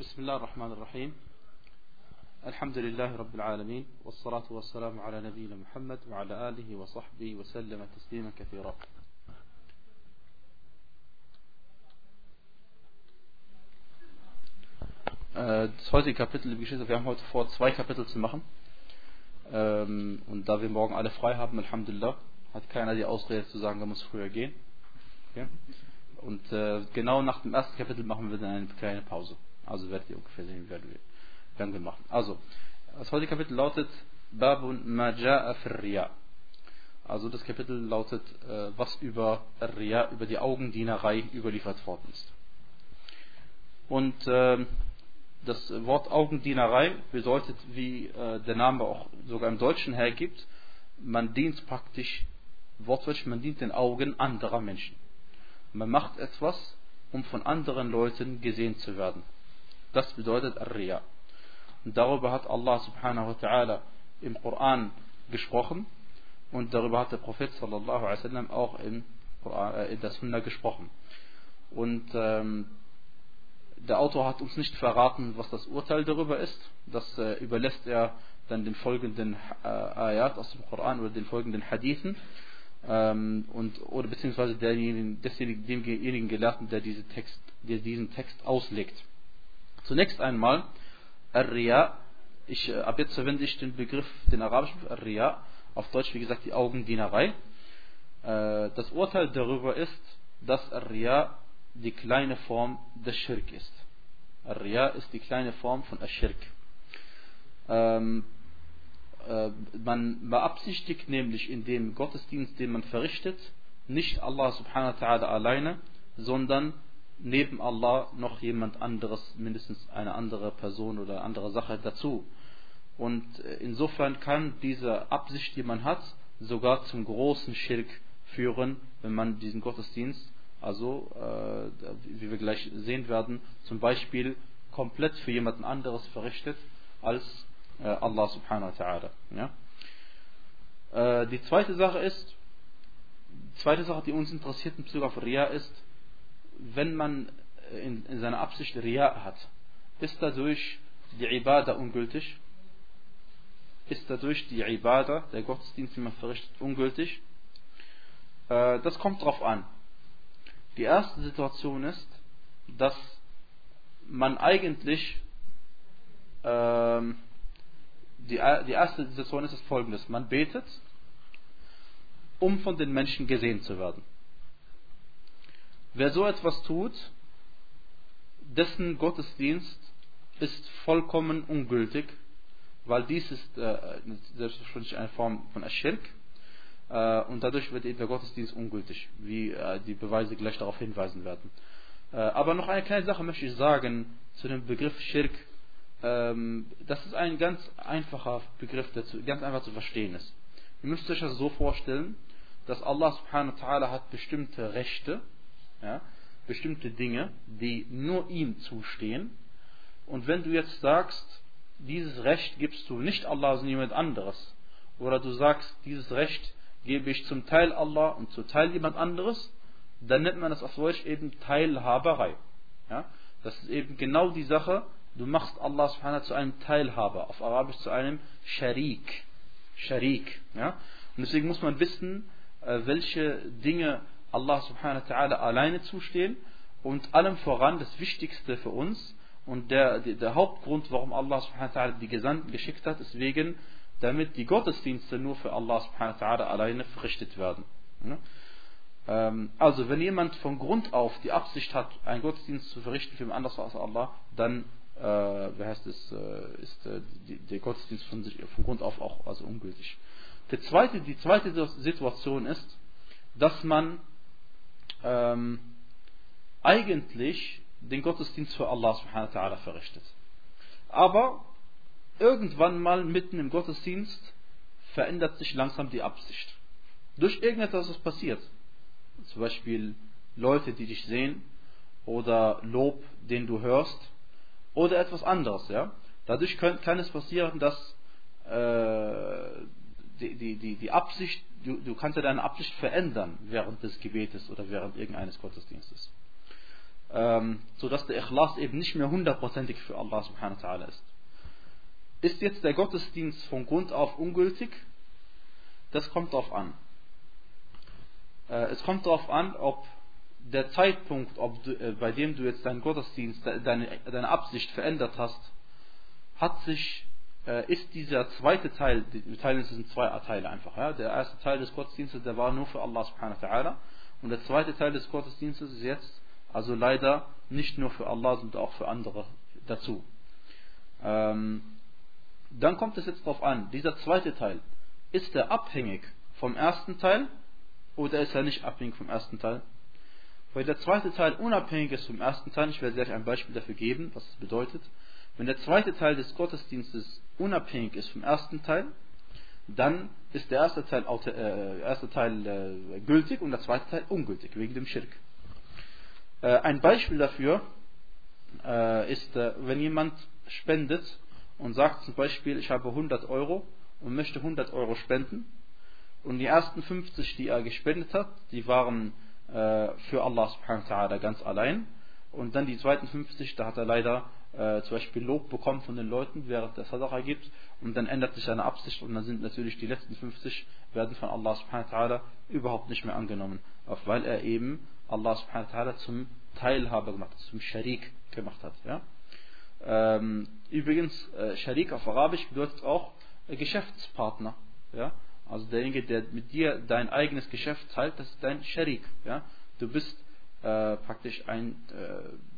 بسم الله الرحمن الرحيم الحمد لله رب العالمين والصلاة والسلام على نبينا محمد وعلى آله وصحبه وسلم تسليما كثيرا Äh, Das heutige Kapitel, liebe Geschwister, wir haben heute vor, zwei Kapitel zu machen. Ähm, Und da wir morgen alle frei haben, Alhamdulillah, hat keiner die Ausrede zu sagen, da muss früher gehen. Okay? Und äh, genau nach dem ersten Kapitel machen wir dann eine kleine Pause. Also werdet ihr ungefähr sehen, wie werden wir, machen. Also, das heutige Kapitel lautet Babun Maja'a Riya. Also das Kapitel lautet, äh, was über Riya, über die Augendienerei überliefert worden ist. Und äh, das Wort Augendienerei bedeutet, wie äh, der Name auch sogar im Deutschen hergibt, man dient praktisch, wortwörtlich, man dient den Augen anderer Menschen. Man macht etwas, um von anderen Leuten gesehen zu werden. Das bedeutet Ar-Riya. Und darüber hat Allah subhanahu wa ta'ala im Koran gesprochen und darüber hat der Prophet sallallahu alaihi wasallam auch in, äh, in der Sunna gesprochen. Und ähm, der Autor hat uns nicht verraten, was das Urteil darüber ist. Das äh, überlässt er dann den folgenden äh, Ayat aus dem Koran oder den folgenden Hadithen ähm, und oder beziehungsweise derjenigen, desjenigen, demjenigen Gelehrten, der, diese Text, der diesen Text auslegt. Zunächst einmal Ar-Riya. Ich, äh, ab jetzt verwende ich den Begriff, den arabischen Begriff Ar-Riya, auf Deutsch wie gesagt die Augendienerei. Äh, das Urteil darüber ist, dass Ar-Riya die kleine Form des Schirk ist. Ar-Riya ist die kleine Form von Ash-Shirk. Ähm, äh, man beabsichtigt nämlich in dem Gottesdienst, den man verrichtet, nicht Allah subhanahu wa ta'ala alleine, sondern neben Allah noch jemand anderes, mindestens eine andere Person oder andere Sache dazu. Und insofern kann diese Absicht, die man hat, sogar zum großen Schirk führen, wenn man diesen Gottesdienst, also äh, wie wir gleich sehen werden, zum Beispiel komplett für jemanden anderes verrichtet als äh, Allah subhanahu wa ta'ala. Ja? Äh, die zweite Sache ist, die zweite Sache, die uns interessiert in Bezug auf Ria ist, wenn man in, in seiner Absicht Ria hat, ist dadurch die Ibadah ungültig? Ist dadurch die Ibadah, der Gottesdienst, den man verrichtet, ungültig? Äh, das kommt darauf an. Die erste Situation ist, dass man eigentlich ähm, die, die erste Situation ist folgendes. Man betet, um von den Menschen gesehen zu werden. Wer so etwas tut, dessen Gottesdienst ist vollkommen ungültig, weil dies ist äh, selbstverständlich eine Form von Aschirk äh, und dadurch wird eben der Gottesdienst ungültig, wie äh, die Beweise gleich darauf hinweisen werden. Äh, aber noch eine kleine Sache möchte ich sagen zu dem Begriff Schirk. Ähm, das ist ein ganz einfacher Begriff, der zu, ganz einfach zu verstehen ist. Ihr müsst euch das so vorstellen, dass Allah subhanahu wa ta'ala hat bestimmte Rechte, ja, bestimmte Dinge, die nur ihm zustehen. Und wenn du jetzt sagst, dieses Recht gibst du nicht Allah, sondern jemand anderes, oder du sagst, dieses Recht gebe ich zum Teil Allah und zum Teil jemand anderes, dann nennt man das auf Deutsch eben Teilhaberei. Ja? Das ist eben genau die Sache, du machst Allah subhanahu zu einem Teilhaber, auf Arabisch zu einem Sharik. Sharik. Ja? Und deswegen muss man wissen, äh, welche Dinge Allah subhanahu wa ta'ala alleine zustehen und allem voran das Wichtigste für uns und der, der, der Hauptgrund, warum Allah subhanahu wa ta'ala die Gesandten geschickt hat, ist wegen, damit die Gottesdienste nur für Allah subhanahu wa ta'ala alleine verrichtet werden. Ähm, also, wenn jemand von Grund auf die Absicht hat, einen Gottesdienst zu verrichten für jemand anderes als Allah, dann äh, wie heißt es, äh, ist äh, die, der Gottesdienst von, sich, von Grund auf auch also ungültig. Die zweite, die zweite Situation ist, dass man ähm, eigentlich den Gottesdienst für Allah subhanahu wa ta'ala verrichtet. Aber irgendwann mal mitten im Gottesdienst verändert sich langsam die Absicht. Durch irgendetwas, was passiert. Zum Beispiel Leute, die dich sehen, oder Lob, den du hörst, oder etwas anderes. Ja? Dadurch kann, kann es passieren, dass äh, die, die, die, die Absicht, du, du kannst ja deine Absicht verändern während des Gebetes oder während irgendeines Gottesdienstes. ähm, sodass der Ikhlas eben nicht mehr hundertprozentig für Allah subhanahu wa ta'ala ist. Ist jetzt der Gottesdienst von Grund auf ungültig? Das kommt darauf an. Äh, es kommt darauf an, ob der Zeitpunkt, ob du, äh, bei dem du jetzt deinen Gottesdienst, deine, deine Absicht verändert hast, hat sich, ist dieser zweite Teil, wir teilen es in zwei Teile einfach. Ja? Der erste Teil des Gottesdienstes, der war nur für Allah subhanahu wa ta'ala. Und der zweite Teil des Gottesdienstes ist jetzt also leider nicht nur für Allah, sondern auch für andere dazu. Ähm, dann kommt es jetzt darauf an, dieser zweite Teil, ist er abhängig vom ersten Teil oder ist er nicht abhängig vom ersten Teil? Weil der zweite Teil unabhängig ist vom ersten Teil, ich werde gleich ein Beispiel dafür geben, was das bedeutet. Wenn der zweite Teil des Gottesdienstes unabhängig ist vom ersten Teil, dann ist der erste Teil, äh, erste Teil äh, gültig und der zweite Teil ungültig, wegen dem Schirk. Äh, ein Beispiel dafür äh, ist, äh, wenn jemand spendet und sagt zum Beispiel, ich habe 100 Euro und möchte 100 Euro spenden und die ersten 50, die er gespendet hat, die waren äh, für Allah subhanahu wa ganz allein und dann die zweiten 50, da hat er leider äh, zum Beispiel Lob bekommen von den Leuten, während der Sadaqa gibt und dann ändert sich seine Absicht und dann sind natürlich die letzten 50 werden von Allah subhanahu wa ta'ala überhaupt nicht mehr angenommen, weil er eben Allah subhanahu wa ta'ala zum Teilhaber gemacht hat, zum Sharik gemacht hat. Ja? Ähm, übrigens, äh, Sharik auf Arabisch bedeutet auch äh, Geschäftspartner. Ja? Also derjenige, der mit dir dein eigenes Geschäft teilt, das ist dein Sharik. Ja? Du bist äh, praktisch ein, äh,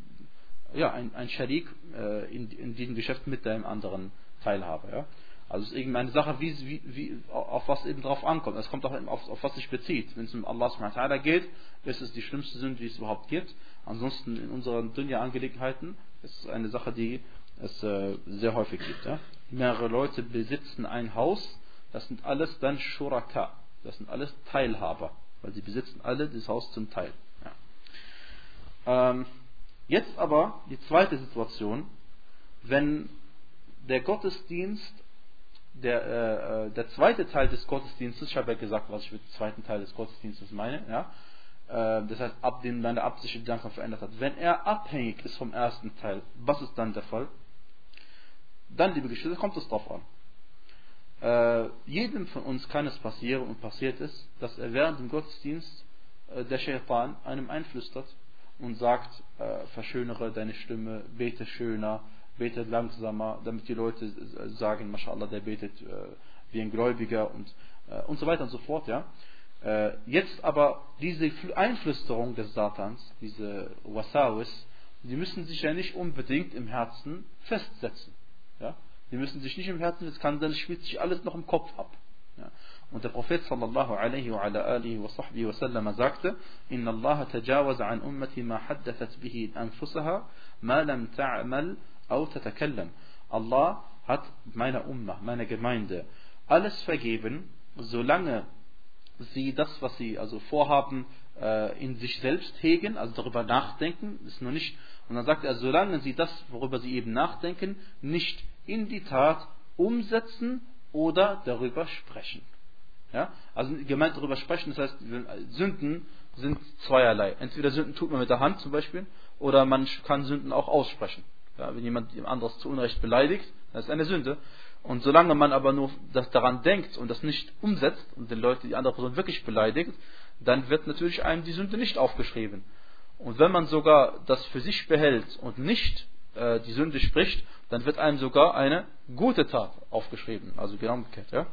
ja, ein, ein Sharik äh, in, in diesem Geschäft mit deinem anderen Teilhaber. Ja? Also es ist irgendeine Sache, wie, wie, wie, auf was eben drauf ankommt. Es kommt auch auf, auf was sich bezieht. Wenn es um Allah subhanahu geht, ist es die schlimmste Sünde, die es überhaupt gibt. Ansonsten in unseren Dunya-Angelegenheiten ist es eine Sache, die es äh, sehr häufig gibt. Ja? Mehrere Leute besitzen ein Haus, das sind alles dann Shuraka. Das sind alles Teilhaber, weil sie besitzen alle das Haus zum Teil. Ja. Ähm, jetzt aber die zweite Situation, wenn der Gottesdienst der, äh, äh, der zweite Teil des Gottesdienstes, ich habe ja gesagt, was ich mit dem zweiten Teil des Gottesdienstes meine, ja, äh, das heißt, ab dem deine Absicht die langsam verändert hat. Wenn er abhängig ist vom ersten Teil, was ist dann der Fall? Dann, liebe Geschwister, kommt es drauf an. Äh, jedem von uns kann es passieren und passiert es, dass er während dem Gottesdienst äh, der Shaitan einem einflüstert und sagt, äh, verschönere deine Stimme, bete schöner, betet langsamer, damit die Leute sagen, Mashallah, der betet äh, wie ein Gläubiger und, äh, und so weiter und so fort. Ja. Äh, jetzt aber diese Einflüsterung des Satans, diese Wasawis, die müssen sich ja nicht unbedingt im Herzen festsetzen. Ja. Die müssen sich nicht im Herzen, das kann dann spielt sich alles noch im Kopf ab. Ja. Und der Prophet sallallahu alaihi wa ala alihi wa sahbihi wa sallam sagte, Inna Allah tajawaz an ummati ma haddathat bihi anfusaha, ma lam ta'mal au tatakallam. Allah hat meiner Ummah, meiner Gemeinde, alles vergeben, solange sie das, was sie also vorhaben, äh, in sich selbst hegen, also darüber nachdenken, ist nur nicht. Und dann sagt er, solange sie das, worüber sie eben nachdenken, nicht in die Tat umsetzen oder darüber sprechen. Ja? Also gemeint darüber sprechen, das heißt, Sünden sind zweierlei. Entweder Sünden tut man mit der Hand zum Beispiel, oder man kann Sünden auch aussprechen. Ja, wenn jemand jemand anderes zu Unrecht beleidigt, das ist eine Sünde. Und solange man aber nur das daran denkt und das nicht umsetzt und den Leuten die andere Person wirklich beleidigt, dann wird natürlich einem die Sünde nicht aufgeschrieben. Und wenn man sogar das für sich behält und nicht äh, die Sünde spricht, dann wird einem sogar eine gute Tat aufgeschrieben. Also genau umgekehrt. Ja?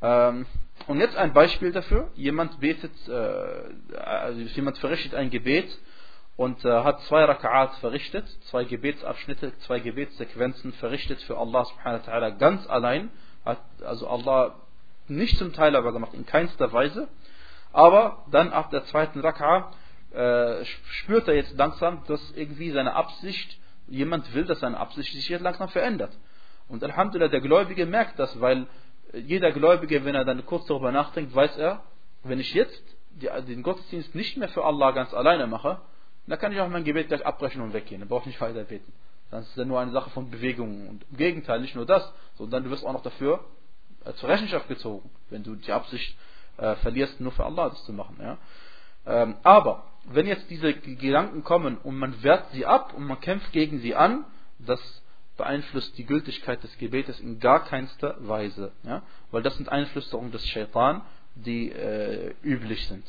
Ähm, und jetzt ein Beispiel dafür. Jemand betet, äh, also jemand verrichtet ein Gebet und äh, hat zwei Raka'at verrichtet, zwei Gebetsabschnitte, zwei Gebetssequenzen verrichtet für Allah subhanahu wa ta'ala ganz allein, hat also Allah nicht zum Teilhaber gemacht, in keinster Weise, aber dann ab der zweiten Raka'a äh, spürt er jetzt langsam, dass irgendwie seine Absicht, jemand will, dass seine Absicht sich jetzt langsam verändert. Und Alhamdulillah, der Gläubige merkt das, weil jeder Gläubige, wenn er dann kurz darüber nachdenkt, weiß er, wenn ich jetzt den Gottesdienst nicht mehr für Allah ganz alleine mache, dann kann ich auch mein Gebet gleich abbrechen und weggehen. Dann brauche ich nicht weiter beten. Dann ist es nur eine Sache von Bewegungen. Und im Gegenteil, nicht nur das, sondern du wirst auch noch dafür äh, zur Rechenschaft gezogen, wenn du die Absicht äh, verlierst, nur für Allah das zu machen. Ja? Ähm, aber wenn jetzt diese Gedanken kommen und man wehrt sie ab und man kämpft gegen sie an, das beeinflusst die Gültigkeit des Gebetes in gar keinster Weise. Ja? Weil das sind Einflüsterungen des Shaitan, die äh, üblich sind.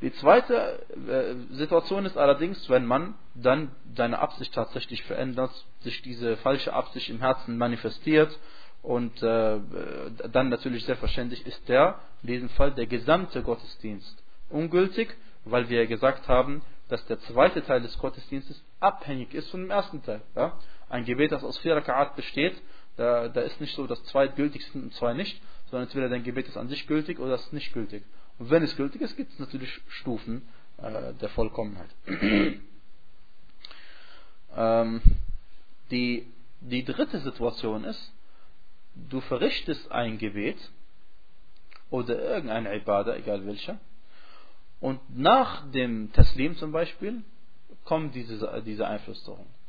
Die zweite äh, Situation ist allerdings, wenn man dann seine Absicht tatsächlich verändert, sich diese falsche Absicht im Herzen manifestiert und äh, dann natürlich selbstverständlich ist der, in diesem Fall der gesamte Gottesdienst ungültig, weil wir gesagt haben, dass der zweite Teil des Gottesdienstes abhängig ist von dem ersten Teil. Ja? Ein Gebet, das aus vier Rakat besteht, da, da ist nicht so, dass zwei gültig sind und zwei nicht, sondern entweder dein Gebet ist an sich gültig oder es ist nicht gültig. Und wenn es gültig ist, gibt es natürlich Stufen äh, der Vollkommenheit. ähm, die, die dritte Situation ist, du verrichtest ein Gebet oder irgendeine Ibadah, egal welcher, und nach dem Taslim zum Beispiel kommen diese, diese Einflüsterungen.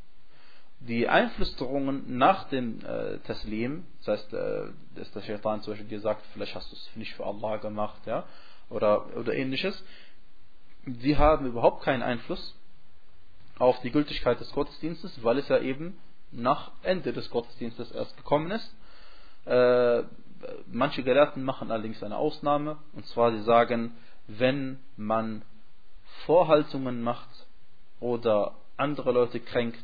Die Einflüsterungen nach dem äh, Taslim, das heißt, äh, dass der Shaitan zum Beispiel dir sagt, vielleicht hast du es nicht für Allah gemacht, ja, oder, oder ähnliches, sie haben überhaupt keinen Einfluss auf die Gültigkeit des Gottesdienstes, weil es ja eben nach Ende des Gottesdienstes erst gekommen ist. Äh, manche Gelehrten machen allerdings eine Ausnahme, und zwar sie sagen, wenn man Vorhaltungen macht oder andere Leute kränkt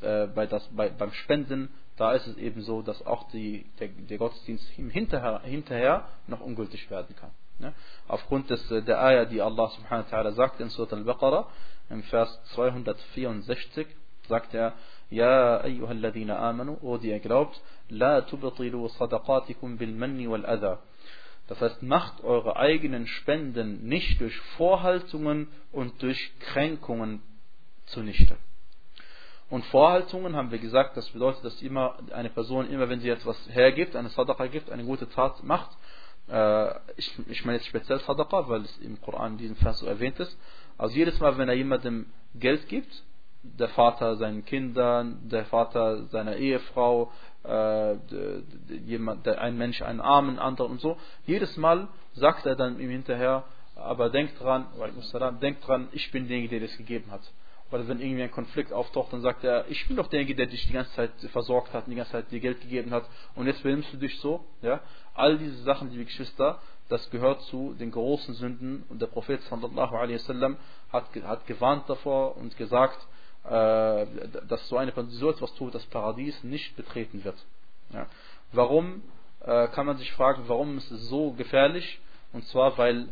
äh, bei das, bei, beim Spenden, da ist es eben so, dass auch die, der, der Gottesdienst hinterher, hinterher noch ungültig werden kann. Ne? Aufgrund des, äh, der Ayah, die Allah subhanahu wa ta'ala sagt in Surat al-Baqarah, im Vers 264, sagt er, Ja, ayyuhalladhina amanu, o die ihr glaubt, la tubtilu sadaqatikum. Das heißt, macht eure eigenen Spenden nicht durch Vorhaltungen und durch Kränkungen zunichte. Und Vorhaltungen haben wir gesagt, das bedeutet, dass immer eine Person, immer wenn sie etwas hergibt, eine Sadaqa gibt, eine gute Tat macht, äh, ich, ich meine jetzt speziell Sadaqa, weil es im Koran in diesem Vers so erwähnt ist, also jedes Mal, wenn er jemandem Geld gibt, der Vater seinen Kindern, der Vater seiner Ehefrau, äh, jemand, ein Mensch einen armen anderen und so. Jedes Mal sagt er dann ihm hinterher, aber denkt dran, denkt dran, ich bin derjenige, der das gegeben hat. Oder wenn irgendwie ein Konflikt auftaucht, dann sagt er, ich bin doch derjenige, der dich die ganze Zeit versorgt hat, die ganze Zeit dir Geld gegeben hat und jetzt benimmst du dich so. Ja? All diese Sachen, liebe Geschwister, das gehört zu den großen Sünden und der Prophet sallallahu alaihi wasallam hat, hat gewarnt davor und gesagt, äh, dass so eine Person so etwas tut, das Paradies nicht betreten wird. Ja. Warum äh, kann man sich fragen, warum ist es so gefährlich? Und zwar, weil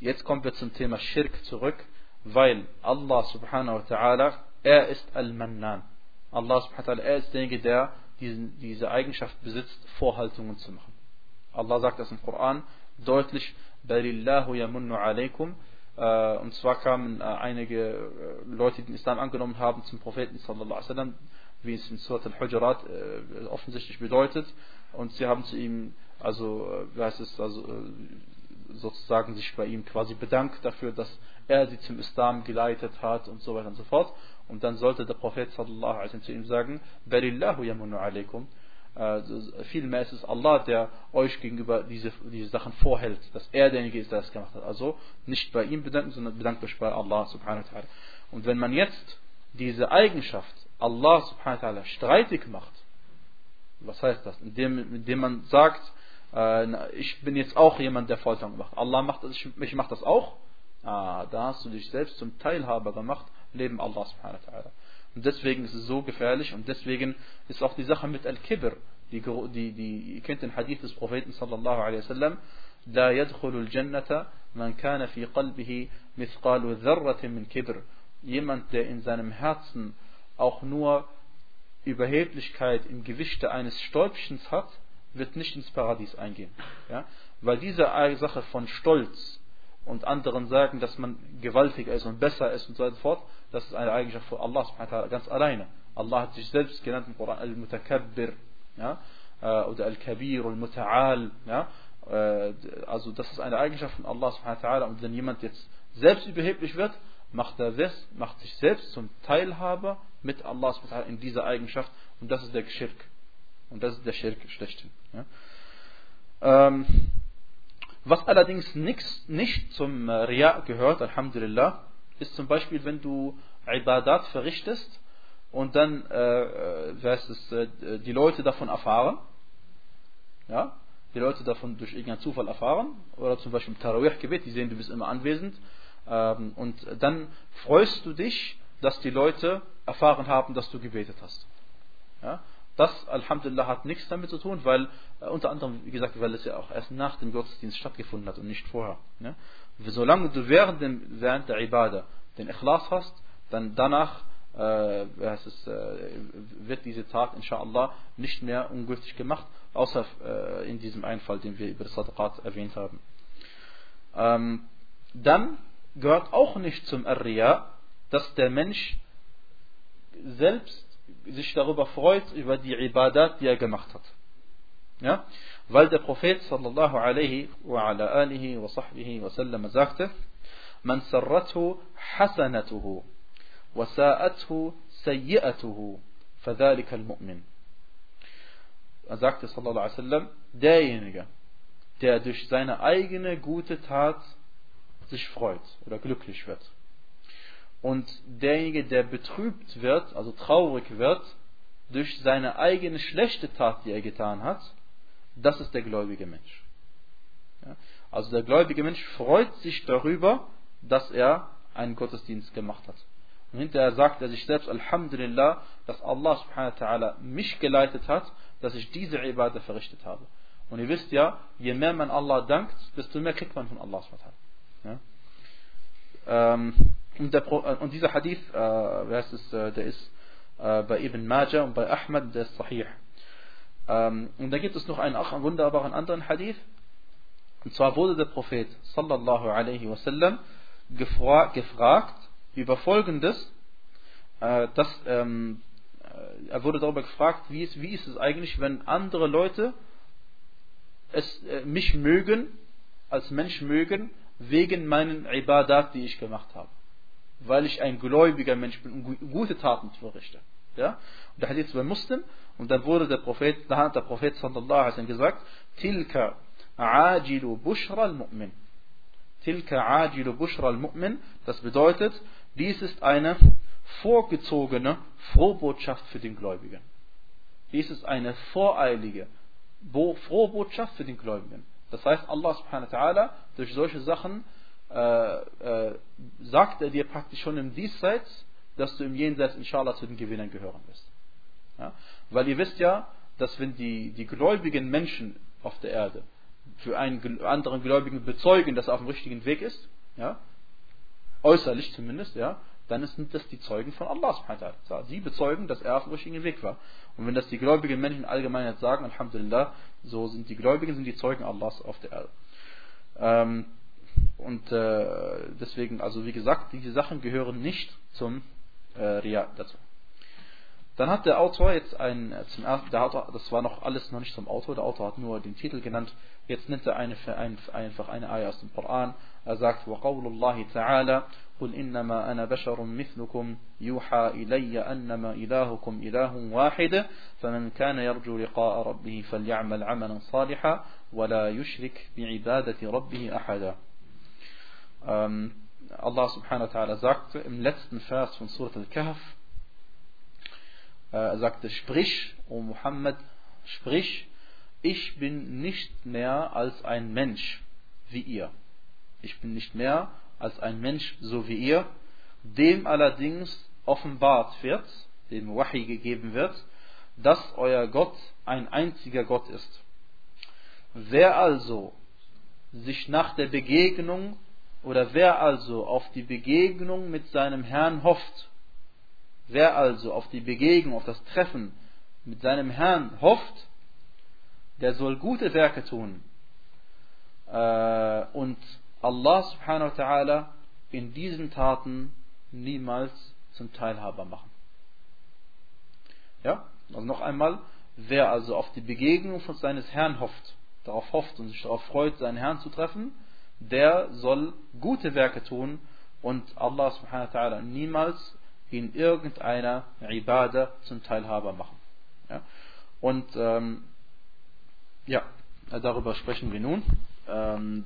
jetzt kommen wir zum Thema Schirk zurück, weil Allah subhanahu wa ta'ala, er ist Al-Mannan. Allah subhanahu wa ta'ala, er ist derjenige, der diesen, diese Eigenschaft besitzt, Vorhaltungen zu machen. Allah sagt das im Koran deutlich, Balillahu yamunnu alaykum äh, und zwar kamen äh, einige äh, Leute, die den Islam angenommen haben, zum Propheten sallallahu alaihi wie es in Surat al-Hujurat offensichtlich bedeutet. Und sie haben zu ihm, also, wie heißt es, also, sozusagen sich bei ihm quasi bedankt dafür, dass er sie zum Islam geleitet hat und so weiter und so fort. Und dann sollte der Prophet sallallahu alaihi zu ihm sagen, Barillahu yamunu alaikum äh, vielmehr ist es Allah, der euch gegenüber diese, diese Sachen vorhält, dass er derjenige ist, der das gemacht hat. Also nicht bei ihm bedanken, sondern bedankt euch bei Allah subhanahu wa ta'ala. Und wenn man jetzt diese Eigenschaft Allah subhanahu wa ta'ala streitig macht, was heißt das? Indem, indem man sagt, ich bin jetzt auch jemand, der Folter macht. Allah macht das, ich, ich mache das auch. Ah, da hast du dich selbst zum Teilhaber gemacht, Leben Allah subhanahu wa ta'ala. Und deswegen ist es so gefährlich und deswegen ist auch die Sache mit Al-Kibr, die, die, die, ihr kennt den Hadith des Propheten sallallahu alaihi wasallam, لا يدخل الجنة من كان في قلبه مثقال ذرة من كبر. Jemand, der in seinem Herzen auch nur Überheblichkeit im Gewichte eines Stäubchens hat, wird nicht ins Paradies eingehen. Ja? Weil diese Sache von Stolz und anderen sagen, dass man gewaltiger ist und besser ist und so fort, das ist eine Eigenschaft von Allah ganz alleine. Allah hat sich selbst genannt im Koran Al-Mutakabbir ja? Äh, oder Al-Kabir, Al-Muta'al. Ja? Äh, also das ist eine Eigenschaft von Allah und wenn jemand jetzt selbst überheblich wird, macht er das, macht sich selbst zum Teilhaber mit Allah in dieser Eigenschaft und das ist der Schirk. Und das ist der Schirk schlechthin. Ja? Ähm, Was allerdings nix, nicht zum Ria gehört, Alhamdulillah, ist zum Beispiel, wenn du Ibadat verrichtest und dann äh, äh es, äh, die Leute davon erfahren, ja, die Leute davon durch irgendeinen Zufall erfahren, oder zum Beispiel im Tarawih-Gebet, die sehen, du bist immer anwesend, ähm, und dann freust du dich, dass die Leute erfahren haben, dass du gebetet hast. Ja? Das, Alhamdulillah, hat nichts damit zu tun, weil, äh, unter anderem, wie gesagt, weil es ja auch erst nach dem Gottesdienst stattgefunden hat und nicht vorher. Ja? Solange du während, dem, während der Ibadah den Ikhlas hast, dann danach äh, es, äh, wird diese Tat, inshallah, nicht mehr ungültig gemacht, außer äh, in diesem Einfall, den wir über das Sadaqat erwähnt haben. Ähm, dann gehört auch nicht zum Arriya, dass der Mensch selbst sich darüber freut, über die Ibadat, die er gemacht hat. Ja? Weil der Prophet sallallahu alaihi wa ala alihi wa sahbihi wa sallam sagte, Man sarrathu hasanatuhu wa sa'athu sayyi'atuhu fadhalika al-mu'min. Er sagte sallallahu alaihi wa sallam, derjenige, der durch seine eigene gute Tat sich freut oder glücklich wird und derjenige, der betrübt wird, also traurig wird, durch seine eigene schlechte Tat, die er getan hat, das ist der gläubige Mensch. Ja? Also der gläubige Mensch freut sich darüber, dass er einen Gottesdienst gemacht hat. Und hinterher sagt er sich selbst, Alhamdulillah, dass Allah subhanahu wa ta'ala mich geleitet hat, dass ich diese Ibadah verrichtet habe. Und ihr wisst ja, je mehr man Allah dankt, desto mehr kriegt man von Allah subhanahu wa ta'ala. Ja? Ähm, und, der, äh, und dieser Hadith, äh, heißt es, äh, der ist äh, bei Ibn Majah und bei Ahmad, der ist Sahih. Ähm, und da gibt es noch einen, einen wunderbaren anderen Hadith. Und zwar wurde der Prophet sallallahu alaihi wasallam gefra gefragt über folgendes, äh, dass ähm, äh, er wurde darüber gefragt, wie ist, wie ist es eigentlich, wenn andere Leute es, äh, mich mögen, als Mensch mögen, wegen meinen Ibadat, die ich gemacht habe weil ich ein gläubiger Mensch bin und gute Taten verrichte. Ja? Und der Hadith bei Muslim, und dann wurde der Prophet, da hat der Prophet sallallahu alaihi wasallam gesagt, Tilka ajilu bushra al-mu'min. Tilka ajilu bushra al-mu'min, das bedeutet, dies ist eine vorgezogene Frohbotschaft für den Gläubigen. Dies ist eine voreilige Frohbotschaft für den Gläubigen. Das heißt, Allah subhanahu wa ta'ala durch solche Sachen äh, äh, sagt er dir praktisch schon im Diesseits, dass du im Jenseits inshallah zu den Gewinnern gehören wirst. Ja? Weil ihr wisst ja, dass wenn die, die gläubigen Menschen auf der Erde für einen anderen Gläubigen bezeugen, dass er auf dem richtigen Weg ist, ja, äußerlich zumindest, ja, dann sind das die Zeugen von Allah subhanahu Sie bezeugen, dass er auf dem richtigen Weg war. Und wenn das die gläubigen Menschen allgemein sagen, Alhamdulillah, so sind die Gläubigen, sind die Zeugen Allahs auf der Erde. Ähm, und äh, deswegen, also wie gesagt, diese Sachen gehören nicht zum äh, Ria dazu. Dann hat der Autor jetzt ein, äh, zum ersten, der Autor, das war noch alles noch nicht zum Autor, der Autor hat nur den Titel genannt. Jetzt nennt er eine, ein, einfach eine Eier aus dem Koran. Er sagt, وَقَوْلُ اللَّهِ تَعَالَى قُلْ إِنَّمَا أَنَا بَشَرٌ مِثْلُكُمْ يُوحَى إِلَيَّ أَنَّمَا إِلَهُكُمْ إِلَهٌ واحد فمن كان يرجو لقاء ربه فليعمل عملا صالحا ولا يشرك بعبادة ربه أحدا ähm, Allah subhanahu wa ta'ala sagte im letzten Vers von Surat al-Kahf, äh, er sagte, sprich, O Muhammad, sprich, ich bin nicht mehr als ein Mensch wie ihr. Ich bin nicht mehr als ein Mensch so wie ihr, dem allerdings offenbart wird, dem Wahi gegeben wird, dass euer Gott ein einziger Gott ist. Wer also sich nach der Begegnung oder wer also auf die Begegnung mit seinem Herrn hofft, wer also auf die Begegnung, auf das Treffen mit seinem Herrn hofft, der soll gute Werke tun äh, und Allah subhanahu wa ta'ala in diesen Taten niemals zum Teilhaber machen. Ja, also noch einmal, wer also auf die Begegnung von seines Herrn hofft, darauf hofft und sich darauf freut, seinen Herrn zu treffen, der soll gute Werke tun und Allah subhanahu wa ta'ala niemals in irgendeiner Ibadah zum Teilhaber machen. Ja? Und ähm, ja, darüber sprechen wir nun. ähm,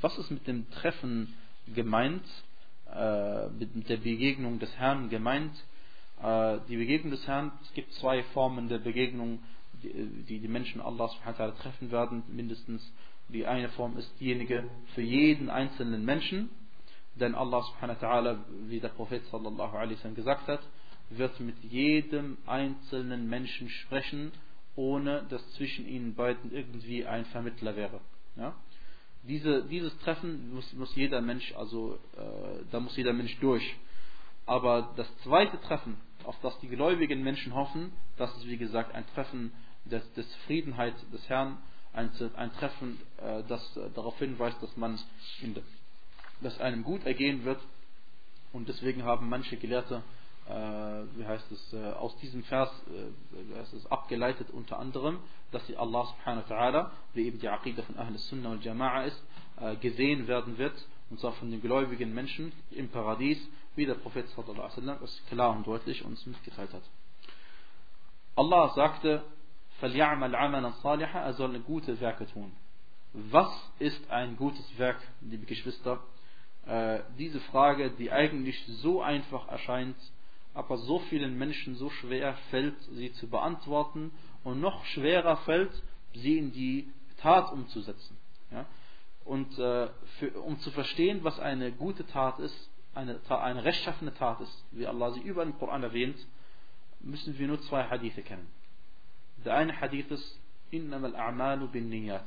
was ist mit dem Treffen gemeint, äh, mit der Begegnung des Herrn gemeint? Äh, die Begegnung des Herrn, es gibt zwei Formen der Begegnung, die die Menschen Allah subhanahu treffen werden, mindestens. Die eine Form ist diejenige für jeden einzelnen Menschen, denn Allah subhanahu wa ta'ala, wie der Prophet sallallahu alaihi gesagt hat, wird mit jedem einzelnen Menschen sprechen, ohne dass zwischen ihnen beiden irgendwie ein Vermittler wäre. Ja? Diese, dieses Treffen muss, muss jeder Mensch, also äh, da muss jeder Mensch durch. Aber das zweite Treffen, auf das die gläubigen Menschen hoffen, das ist wie gesagt ein Treffen des, des Friedenheit des Herrn, ein, ein Treffen, äh, das äh, darauf hinweist, dass man dass einem gut ergehen wird. Und deswegen haben manche Gelehrte, äh, wie heißt es, aus diesem Vers heißt es, abgeleitet unter anderem, dass sie Allah subhanahu wa ta'ala, wie eben die Aqidah von Ahl Sunnah und Jama'a ist, gesehen werden wird, und zwar von den gläubigen Menschen im Paradies, wie der Prophet sallallahu alaihi wasallam es klar und deutlich uns mitgeteilt hat. Allah sagte, فَلْيَعْمَلْ عَمَلًا صَالِحًا Er soll gute Werke tun. Was ist ein gutes Werk, liebe Geschwister? Äh, diese Frage, die eigentlich so einfach erscheint, aber so vielen Menschen so schwer fällt, sie zu beantworten und noch schwerer fällt, sie in die Tat umzusetzen. Ja? Und äh, für, um zu verstehen, was eine gute Tat ist, eine, eine rechtschaffene Tat ist, wie Allah sie über den Koran erwähnt, müssen wir nur zwei Hadithe kennen. Der eine Hadith ist, Innamal a'malu bin niyat.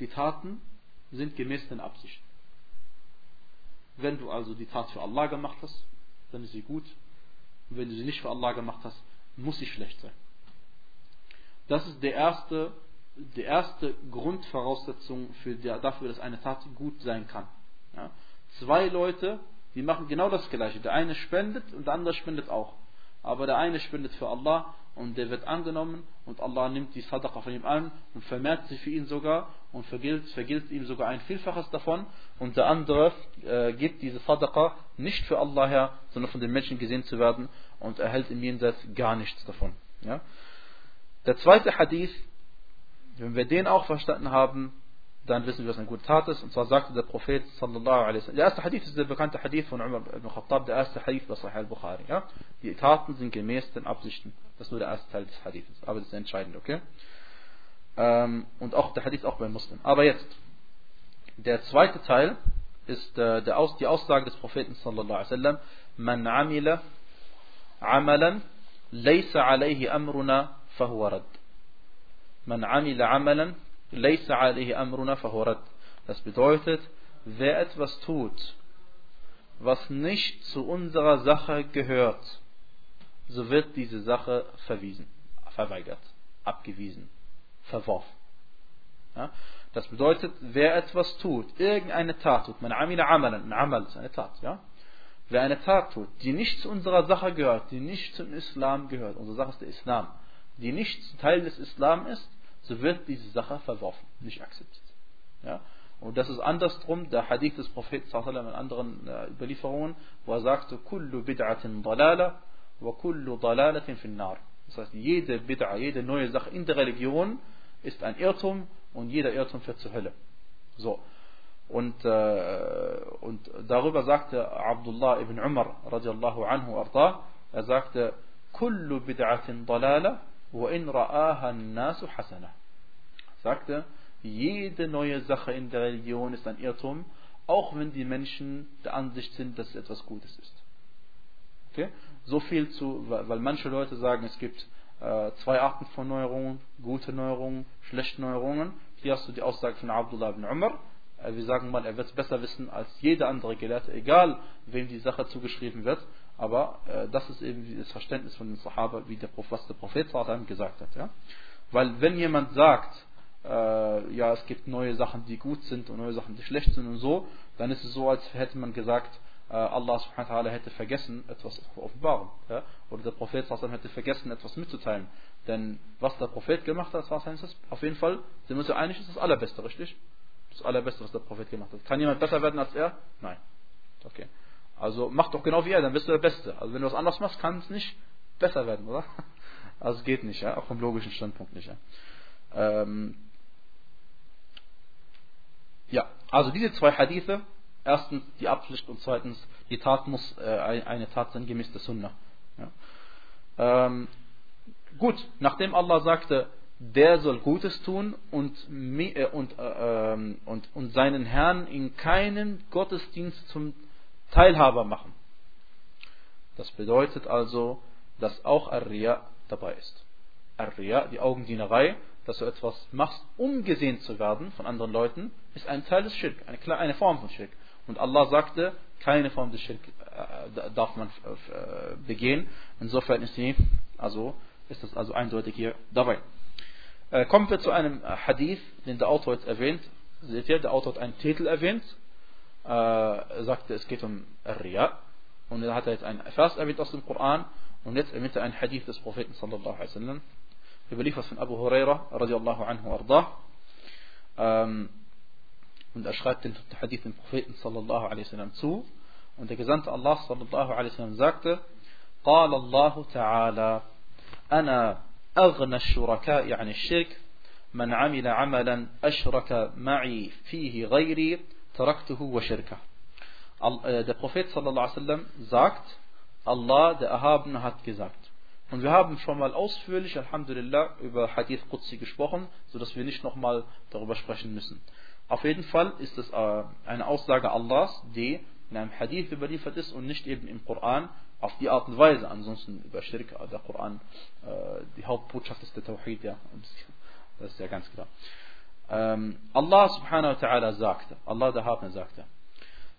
Die Taten sind gemäß den Absichten. Wenn du also die Tat für Allah gemacht hast, dann ist sie gut. Und wenn du sie nicht für Allah gemacht hast, muss sie schlecht sein. Das ist der erste, die erste Grundvoraussetzung für dafür, dass eine Tat gut sein kann. Ja? Zwei Leute, die machen genau das Gleiche. Der eine spendet und der andere spendet auch. Aber der eine spendet für Allah und der wird angenommen und Allah nimmt die Sadaqa von ihm an und vermehrt sie für ihn sogar und vergilt, vergilt ihm sogar ein Vielfaches davon und der andere äh, gibt diese Sadaqa nicht für Allah her, sondern von den Menschen gesehen zu werden und erhält im Jenseits gar nichts davon. Ja? Der zweite Hadith, wenn wir den auch verstanden haben, dann wissen wir, was eine gute Tat ist. Und zwar sagte der Prophet sallallahu alaihi wasallam. Der erste Hadith ist der bekannte Hadith von Umar ibn Khattab, der erste Hadith bei Sahih al-Bukhari. Ja? Die Taten sind gemäß den Absichten. Das ist nur der erste Teil des Hadiths. Aber das ist entscheidend, okay? Ähm, und auch der Hadith auch bei Muslim. Aber jetzt, der zweite Teil ist äh, der Aus, die Aussage des Propheten sallallahu alaihi wasallam. Man amila amalan laysa alayhi amruna fahuwa rad. Man amila amalan das bedeutet, wer etwas tut, was nicht zu unserer Sache gehört, so wird diese Sache verwiesen, verweigert, abgewiesen, verworfen. Ja? Das bedeutet, wer etwas tut, irgendeine Tat tut, man amila amalan, Amal ist eine Tat, ja? Wer eine Tat tut, die nicht zu unserer Sache gehört, die nicht zum Islam gehört, unsere Sache ist der Islam, die nicht Teil des Islam ist, so wird diese Sache verworfen, nicht akzeptiert. Ja? Und das ist andersrum der Hadith des Propheten in anderen äh, Überlieferungen, wo er sagte, kullu bid'atin dalala wa kullu dalalatin fin nar. Das heißt, jede Bid'a, jede neue Sache in der Religion ist ein Irrtum und jeder Irrtum führt zur Hölle. So. Und, äh, und darüber sagte Abdullah ibn Umar radiallahu anhu arda, er sagte, kullu bid'atin dalala وَإِنْ رَآهَا النَّاسُ حَسَنَةً sagte, jede neue Sache in der Religion ist ein Irrtum, auch wenn die Menschen der Ansicht sind, dass es etwas Gutes ist. Okay? So viel zu, weil manche Leute sagen, es gibt äh, zwei Arten von Neuerungen, gute Neuerungen, schlechte Neuerungen. Hier hast du die Aussage von Abdullah ibn Umar. Äh, wir sagen mal, er wird es besser wissen als jeder andere Gelehrte, egal wem die Sache zugeschrieben wird. Aber äh, das ist eben das Verständnis von den Sahaba, wie der, was der Prophet gesagt hat. Ja? Weil wenn jemand sagt, äh, ja, es gibt neue Sachen, die gut sind und neue Sachen, die schlecht sind und so, dann ist es so, als hätte man gesagt, äh, Allah subhanahu wa ta'ala hätte vergessen, etwas zu offenbaren. Ja? Oder der Prophet hätte vergessen, etwas mitzuteilen. Denn was der Prophet gemacht hat, heißt das? Auf jeden Fall sind wir uns ja einig, ist das Allerbeste, richtig? Das Allerbeste, was der Prophet gemacht hat. Kann jemand besser werden als er? Nein. Okay. Also mach doch genau wie er, dann bist du der Beste. Also wenn du was anderes machst, kann es nicht besser werden, oder? Also es geht nicht, ja, auch vom logischen Standpunkt nicht. Ja. Ähm, Ja, also diese zwei Hadithe, erstens die Abpflicht und zweitens die Tat muss äh, eine Tat sein gemäß der Sunnah. Ja. Ähm, gut, nachdem Allah sagte, der soll Gutes tun und, äh, und, äh, ähm, und, und seinen Herrn in keinen Gottesdienst zum Teilhaber machen. Das bedeutet also, dass auch Ar-Riya dabei ist. Ar-Riya, die Augendienerei, dass du etwas machst, um gesehen zu werden von anderen Leuten, ist ein Teil des Schirk, eine, eine Form von Schirk. Und Allah sagte, keine Form des Schirk äh, darf man äh, begehen. Insofern ist, die, also, ist das also eindeutig hier dabei. Äh, kommen wir zu einem Hadith, den der Autor jetzt erwähnt. Seht ihr, der Autor hat einen Titel erwähnt. Äh, er sagte, es geht um Riya. Und dann hat er jetzt einen Vers erwähnt aus dem Koran. Und jetzt erwähnt er einen Hadith des Propheten sallallahu alaihi wasallam überliefert von Abu Huraira radiallahu anhu ardah. Ähm, und er schreibt den Hadith dem Propheten sallallahu alaihi wasallam zu. Und der Gesandte Allah sallallahu alaihi wasallam sagte, قال الله تعالى أنا أغنى الشركاء عن الشرك من عمل عملا أشرك معي فيه غيري taraktuhu wa shirka. Äh, der Prophet sallam sagt, Allah, der Erhabene, hat gesagt. Und wir haben schon mal ausführlich, Alhamdulillah, über Hadith Qudsi gesprochen, sodass wir nicht nochmal darüber sprechen müssen. Auf jeden Fall ist es äh, eine Aussage Allahs, die in einem Hadith überliefert ist und nicht eben im Koran auf die Art und Weise. Ansonsten über Schirk, äh, der Koran, die Hauptbotschaft ist der Tawhid, ja. Das ist ja ganz klar. Ähm, Allah subhanahu wa ta'ala sagte, Allah der Habner sagte,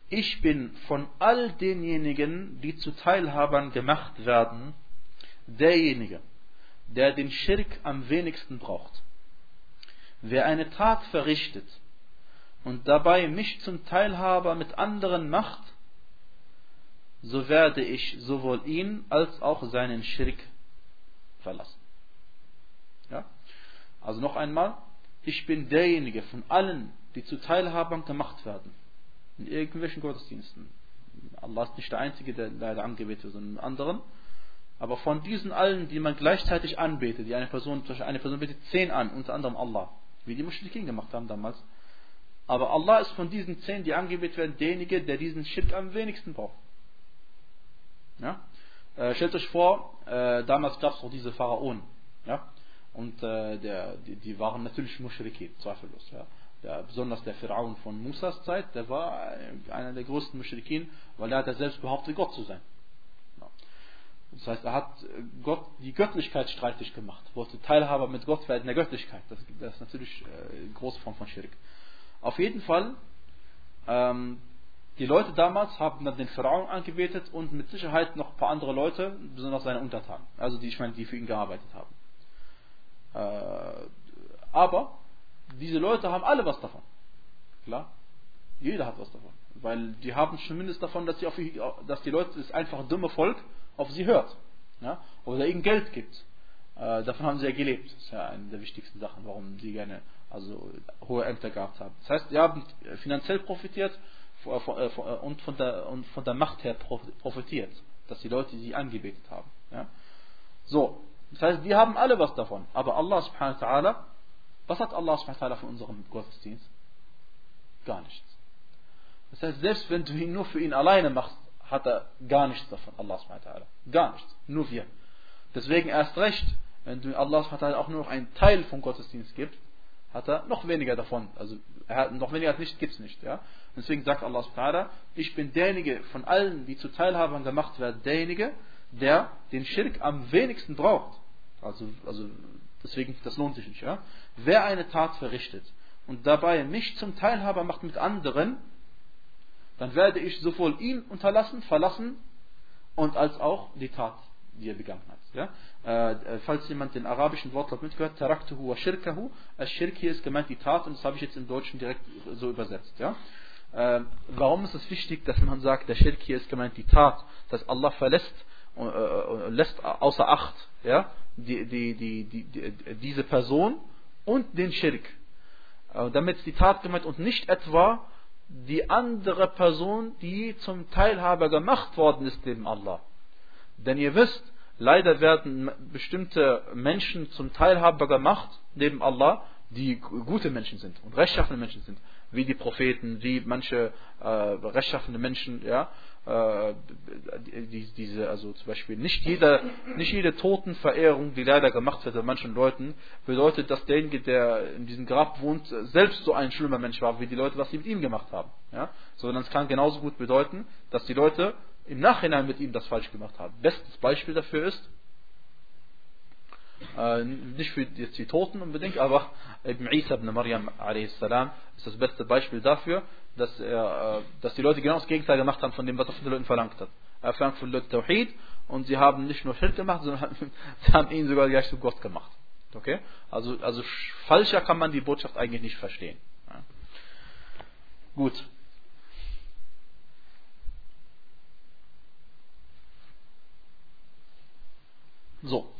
ich bin von all denjenigen, die zu Teilhabern gemacht werden, derjenige, der den Schirk am wenigsten braucht. Wer eine Tat verrichtet und dabei mich zum Teilhaber mit anderen macht, so werde ich sowohl ihn als auch seinen Schirk verlassen. Ja? Also noch einmal, ich bin derjenige von allen, die zu Teilhabern gemacht werden, in irgendwelchen Gottesdiensten. Allah ist nicht der Einzige, der leider angebetet wird, sondern anderen. Aber von diesen allen, die man gleichzeitig anbetet, die eine Person, eine Person betet zehn an, unter anderem Allah, wie die Muschrikin gemacht haben damals. Aber Allah ist von diesen zehn, die angebetet werden, derjenige, der diesen Schirk am wenigsten braucht. Ja? Äh, stellt euch vor, äh, damals gab es auch diese Pharaonen. Ja? Und äh, der, die, die, waren natürlich Muschrikin, zweifellos. Ja? Der, besonders der Pharaon von Musas Zeit, der war einer der größten Muschrikin, weil er hat ja selbst behauptet, Gott zu sein. Das heißt, er hat Gott, die Göttlichkeit streitig gemacht, wollte Teilhaber mit Gott werden der Göttlichkeit. Das, das ist natürlich äh, eine große Form von Schirk. Auf jeden Fall, ähm, die Leute damals haben dann den Pharaon angebetet und mit Sicherheit noch ein paar andere Leute, besonders seine Untertanen, also die, ich meine, die für ihn gearbeitet haben. Äh, aber diese Leute haben alle was davon. Klar, jeder hat was davon. Weil die haben zumindest davon, dass, sie auf, dass die Leute, das einfache dumme Volk, auf sie hört. Ja? Oder ihnen Geld gibt. Äh, davon haben sie ja gelebt. Das ist ja eine der wichtigsten Sachen, warum sie gerne also hohe Ämter gehabt haben. Das heißt, sie haben finanziell profitiert äh, äh, und von der, und von der Macht her profitiert, dass die Leute sie angebetet haben. Ja? So, das heißt, die haben alle was davon. Aber Allah subhanahu wa ta'ala, was hat Allah subhanahu wa ta'ala von unserem Gottesdienst? Gar nichts. Das heißt, selbst wenn du ihn nur für ihn alleine machst, hat er gar nichts davon, Allah subhanahu Gar nichts, nur wir. Deswegen erst recht, wenn du Allah subhanahu auch nur noch einen Teil vom Gottesdienst gibst, hat er noch weniger davon. Also noch weniger als nicht, gibt es nicht. Ja? Deswegen sagt Allah subhanahu ich bin derjenige von allen, die zu Teilhabern gemacht werden, derjenige, der den Schirk am wenigsten braucht. Also, also deswegen, das lohnt sich nicht. Ja? Wer eine Tat verrichtet und dabei mich zum Teilhaber macht mit anderen, dann werde ich sowohl ihn unterlassen, verlassen und als auch die Tat, die er begangen hat. Ja? Äh, äh falls jemand den arabischen Wortlaut mitgehört, taraktuhu wa shirkahu, als Shirk hier ist gemeint die Tat und das habe ich jetzt im Deutschen direkt so übersetzt. Ja? Äh, warum ist es wichtig, dass man sagt, der Shirk hier ist gemeint die Tat, dass Allah verlässt äh, äh, lässt außer Acht ja, die, die, die, die, diese Person und den Schirk. Äh, damit die Tat gemeint und nicht etwa die andere Person, die zum Teilhaber gemacht worden ist neben Allah. Denn ihr wisst, leider werden bestimmte Menschen zum Teilhaber gemacht neben Allah, die gute Menschen sind und rechtschaffene Menschen sind, wie die Propheten, wie manche äh, rechtschaffende Menschen, ja, äh, die, diese, also zum Beispiel nicht jede, nicht jede Totenverehrung, die leider gemacht wird bei manchen Leuten, bedeutet, dass derjenige, der in diesem Grab wohnt, selbst so ein schlimmer Mensch war, wie die Leute, was sie mit ihm gemacht haben. Ja? Sondern es kann genauso gut bedeuten, dass die Leute im Nachhinein mit ihm das falsch gemacht haben. Bestes Beispiel dafür ist, nicht für jetzt die Toten unbedingt, aber Ibn Isa ibn Maryam a.s. ist das beste Beispiel dafür, dass, er, äh, dass die Leute genau das Gegenteil gemacht haben von dem, was er von den Leuten verlangt hat. Er verlangt von den Leuten Tawhid und sie haben nicht nur Schirk gemacht, sondern sie haben ihn sogar gleich zu Gott gemacht. Okay? Also, also falscher kann man die Botschaft eigentlich nicht verstehen. Ja. Gut. So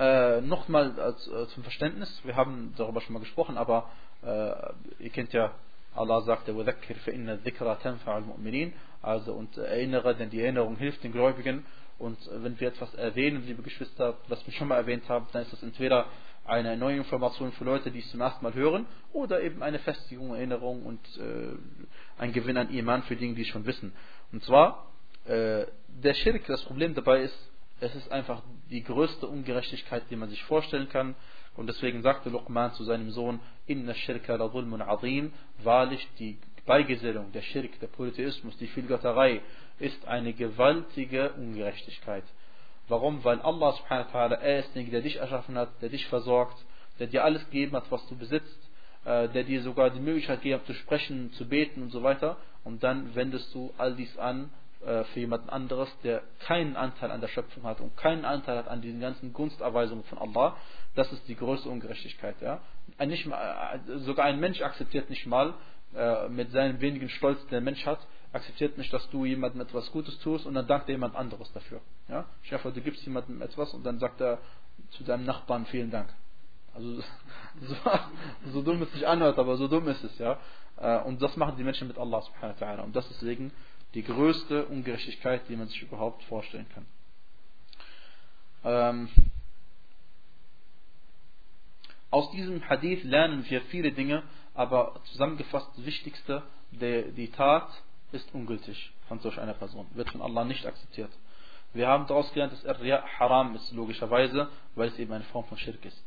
Äh, Nochmal äh, zum Verständnis, wir haben darüber schon mal gesprochen, aber äh, ihr kennt ja, Allah sagte, وَذَكِّرْ فَإِنَّ الذِّكْرَ تَنْفَعَ الْمُؤْمِنِينَ Also und erinnere, denn die Erinnerung hilft den Gläubigen. Und wenn wir etwas erwähnen, liebe Geschwister, was wir schon mal erwähnt haben, dann ist das entweder eine neue Information für Leute, die es zum ersten Mal hören, oder eben eine Festigung, Erinnerung und äh, ein Gewinn an Iman für Dinge, die schon wissen. Und zwar, äh, der Schirk, das Problem dabei ist, es ist einfach die größte Ungerechtigkeit, die man sich vorstellen kann. Und deswegen sagte Luqman zu seinem Sohn, Inna shirka la dhulmun azim, wahrlich die Beigesellung, der Schirk, der Polytheismus, die Vielgötterei ist eine gewaltige Ungerechtigkeit. Warum? Weil Allah subhanahu wa ta'ala, er ist derjenige, der dich erschaffen hat, der dich versorgt, der dir alles gegeben hat, was du besitzt, äh, der dir sogar die Möglichkeit gegeben hat, zu sprechen, zu beten und so weiter. Und dann wendest du all dies an für jemanden anderes, der keinen Anteil an der Schöpfung hat und keinen Anteil hat an diesen ganzen Gunsterweisungen von Allah, das ist die größte Ungerechtigkeit. Ja? Ein nicht äh, sogar ein Mensch akzeptiert nicht mal, äh, mit seinem wenigen Stolz, den der Mensch hat, akzeptiert nicht, dass du jemandem etwas Gutes tust und dann dankt er jemand anderes dafür. Ja? Stell du gibst jemandem etwas und dann sagt er zu deinem Nachbarn vielen Dank. Also so, so dumm es sich anhört, aber so dumm ist es, ja. Und das machen die Menschen mit Allah subhanahu wa ta'ala. Und das deswegen die größte Ungerechtigkeit, die man sich überhaupt vorstellen kann. Ähm, aus diesem Hadith lernen wir viele Dinge, aber zusammengefasst das Wichtigste, die, die Tat ist ungültig von solch einer Person, wird von Allah nicht akzeptiert. Wir haben daraus gelernt, dass er haram ist, logischerweise, weil es eben eine Form von Schirk ist.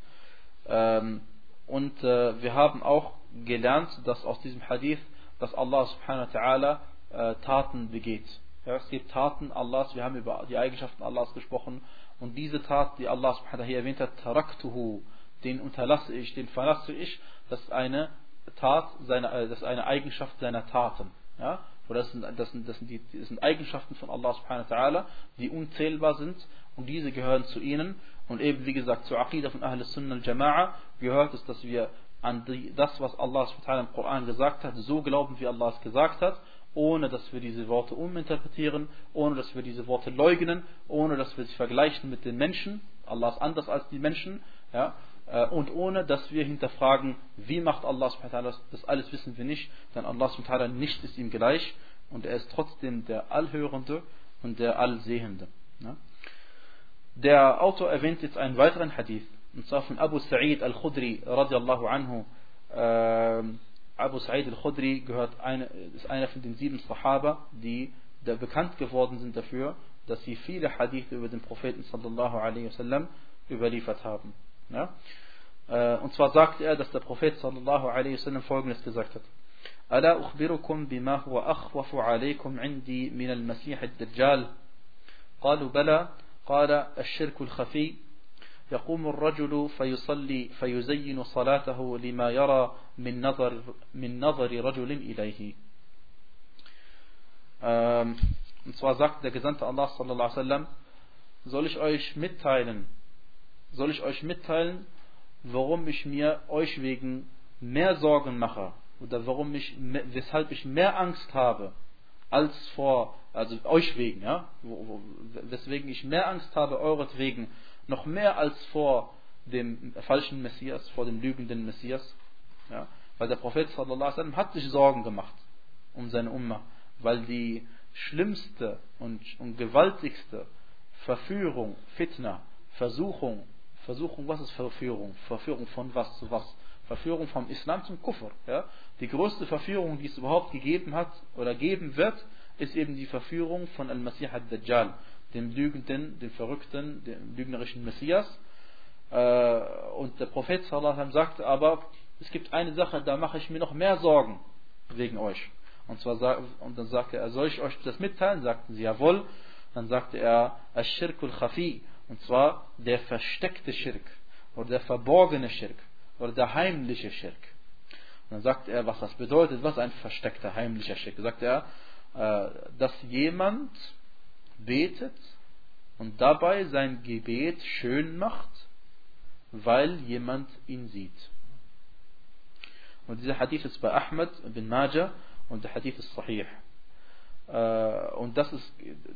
Ähm, und äh, wir haben auch gelernt, dass aus diesem Hadith, dass Allah subhanahu wa ta'ala äh, Taten begeht. Ja, es gibt Taten Allahs, wir haben über die Eigenschaften Allahs gesprochen und diese Tat, die Allah subhanahu hier erwähnt hat, taraktuhu, den unterlasse ich, den verlasse ich, das ist eine Tat, seine, äh, das ist eine Eigenschaft seiner Taten. Ja? Oder das sind, das, sind, das, sind die, das sind Eigenschaften von Allah subhanahu wa ta'ala, die unzählbar sind und diese gehören zu ihnen. Und eben wie gesagt, zur Aqidah von Ahl Sunnah al-Jama'a gehört es, dass wir an die, das, was Allah subhanahu wa ta'ala im Koran gesagt hat, so glauben, wie Allah es gesagt hat ohne dass wir diese Worte uminterpretieren, ohne dass wir diese Worte leugnen, ohne dass wir sie vergleichen mit den Menschen, Allah ist anders als die Menschen, ja, äh, und ohne dass wir hinterfragen, wie macht Allah subhanahu das alles wissen wir nicht, denn Allah nicht ist ihm gleich und er ist trotzdem der Allhörende und der Allsehende. Der Autor erwähnt jetzt einen weiteren Hadith, und zwar von Abu Sa'id al-Khudri radiallahu anhu, äh, Abu Sa'id al-Khudri gehört eine, ist einer von den sieben Sahaba, die da bekannt geworden sind dafür, dass sie viele Hadithe über den Propheten sallallahu alaihi wasallam überliefert haben. Ja? Äh, und zwar sagte er, dass der Prophet sallallahu alaihi wasallam folgendes gesagt hat. ألا أخبركم بما هو أخوف عليكم عندي من المسيح الدجال قالوا بلى قال الشرك الخفي يقوم الرجل فيصلي فيزين صلاته لما يرى من نظر من نظر رجل إليه ähm, und zwar sagt der Gesandte Allah sallallahu alaihi wasallam soll ich euch mitteilen soll ich euch mitteilen warum ich mir euch wegen mehr Sorgen mache oder warum ich weshalb ich mehr Angst habe als vor also euch wegen ja weswegen ich mehr Angst habe euretwegen noch mehr als vor dem falschen Messias, vor dem lügenden Messias. Ja? Weil der Prophet sallam, hat sich Sorgen gemacht um seine Umma, weil die schlimmste und, und gewaltigste Verführung, Fitna, Versuchung, Versuchung, was ist Verführung? Verführung von was zu was? Verführung vom Islam zum Kufr. Ja? Die größte Verführung, die es überhaupt gegeben hat oder geben wird, ist eben die Verführung von Al-Masih ad-Dajjal, dem Lügenden, dem Verrückten, dem lügnerischen Messias. Äh, und der Prophet sagte aber, es gibt eine Sache, da mache ich mir noch mehr Sorgen wegen euch. Und zwar und dann sagte er, soll ich euch das mitteilen? Sagten sie jawohl. Dann sagte er, Ash-Shirkul Khafi, und zwar der versteckte Schirk oder der verborgene Schirk oder der heimliche Schirk. Und dann sagt er, was das bedeutet, was ein versteckter heimlicher Schirk. Sagt er, äh, dass jemand betet und dabei sein Gebet schön macht, weil jemand ihn sieht. Und dieser Hadith ist bei Ahmed bin Majah und der Hadith ist sahih. Äh, und das ist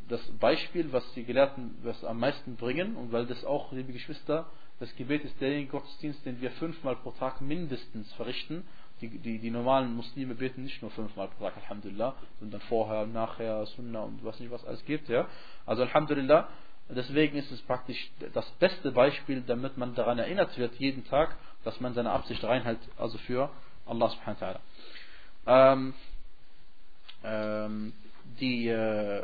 das Beispiel, was die Gelehrten was am meisten bringen. Und weil das auch, liebe Geschwister, das Gebet ist derjenige Gottesdienst, den wir fünfmal pro Tag mindestens verrichten. Die, die, die normalen Muslime beten nicht nur fünfmal pro Tag, Alhamdulillah, sondern vorher, nachher, Sunnah und was nicht was alles gibt. Ja? Also Alhamdulillah, deswegen ist es praktisch das beste Beispiel, damit man daran erinnert wird, jeden Tag, dass man seine Absicht reinhält, also für Allah subhanahu wa ta'ala. Ähm, ähm, die, äh, äh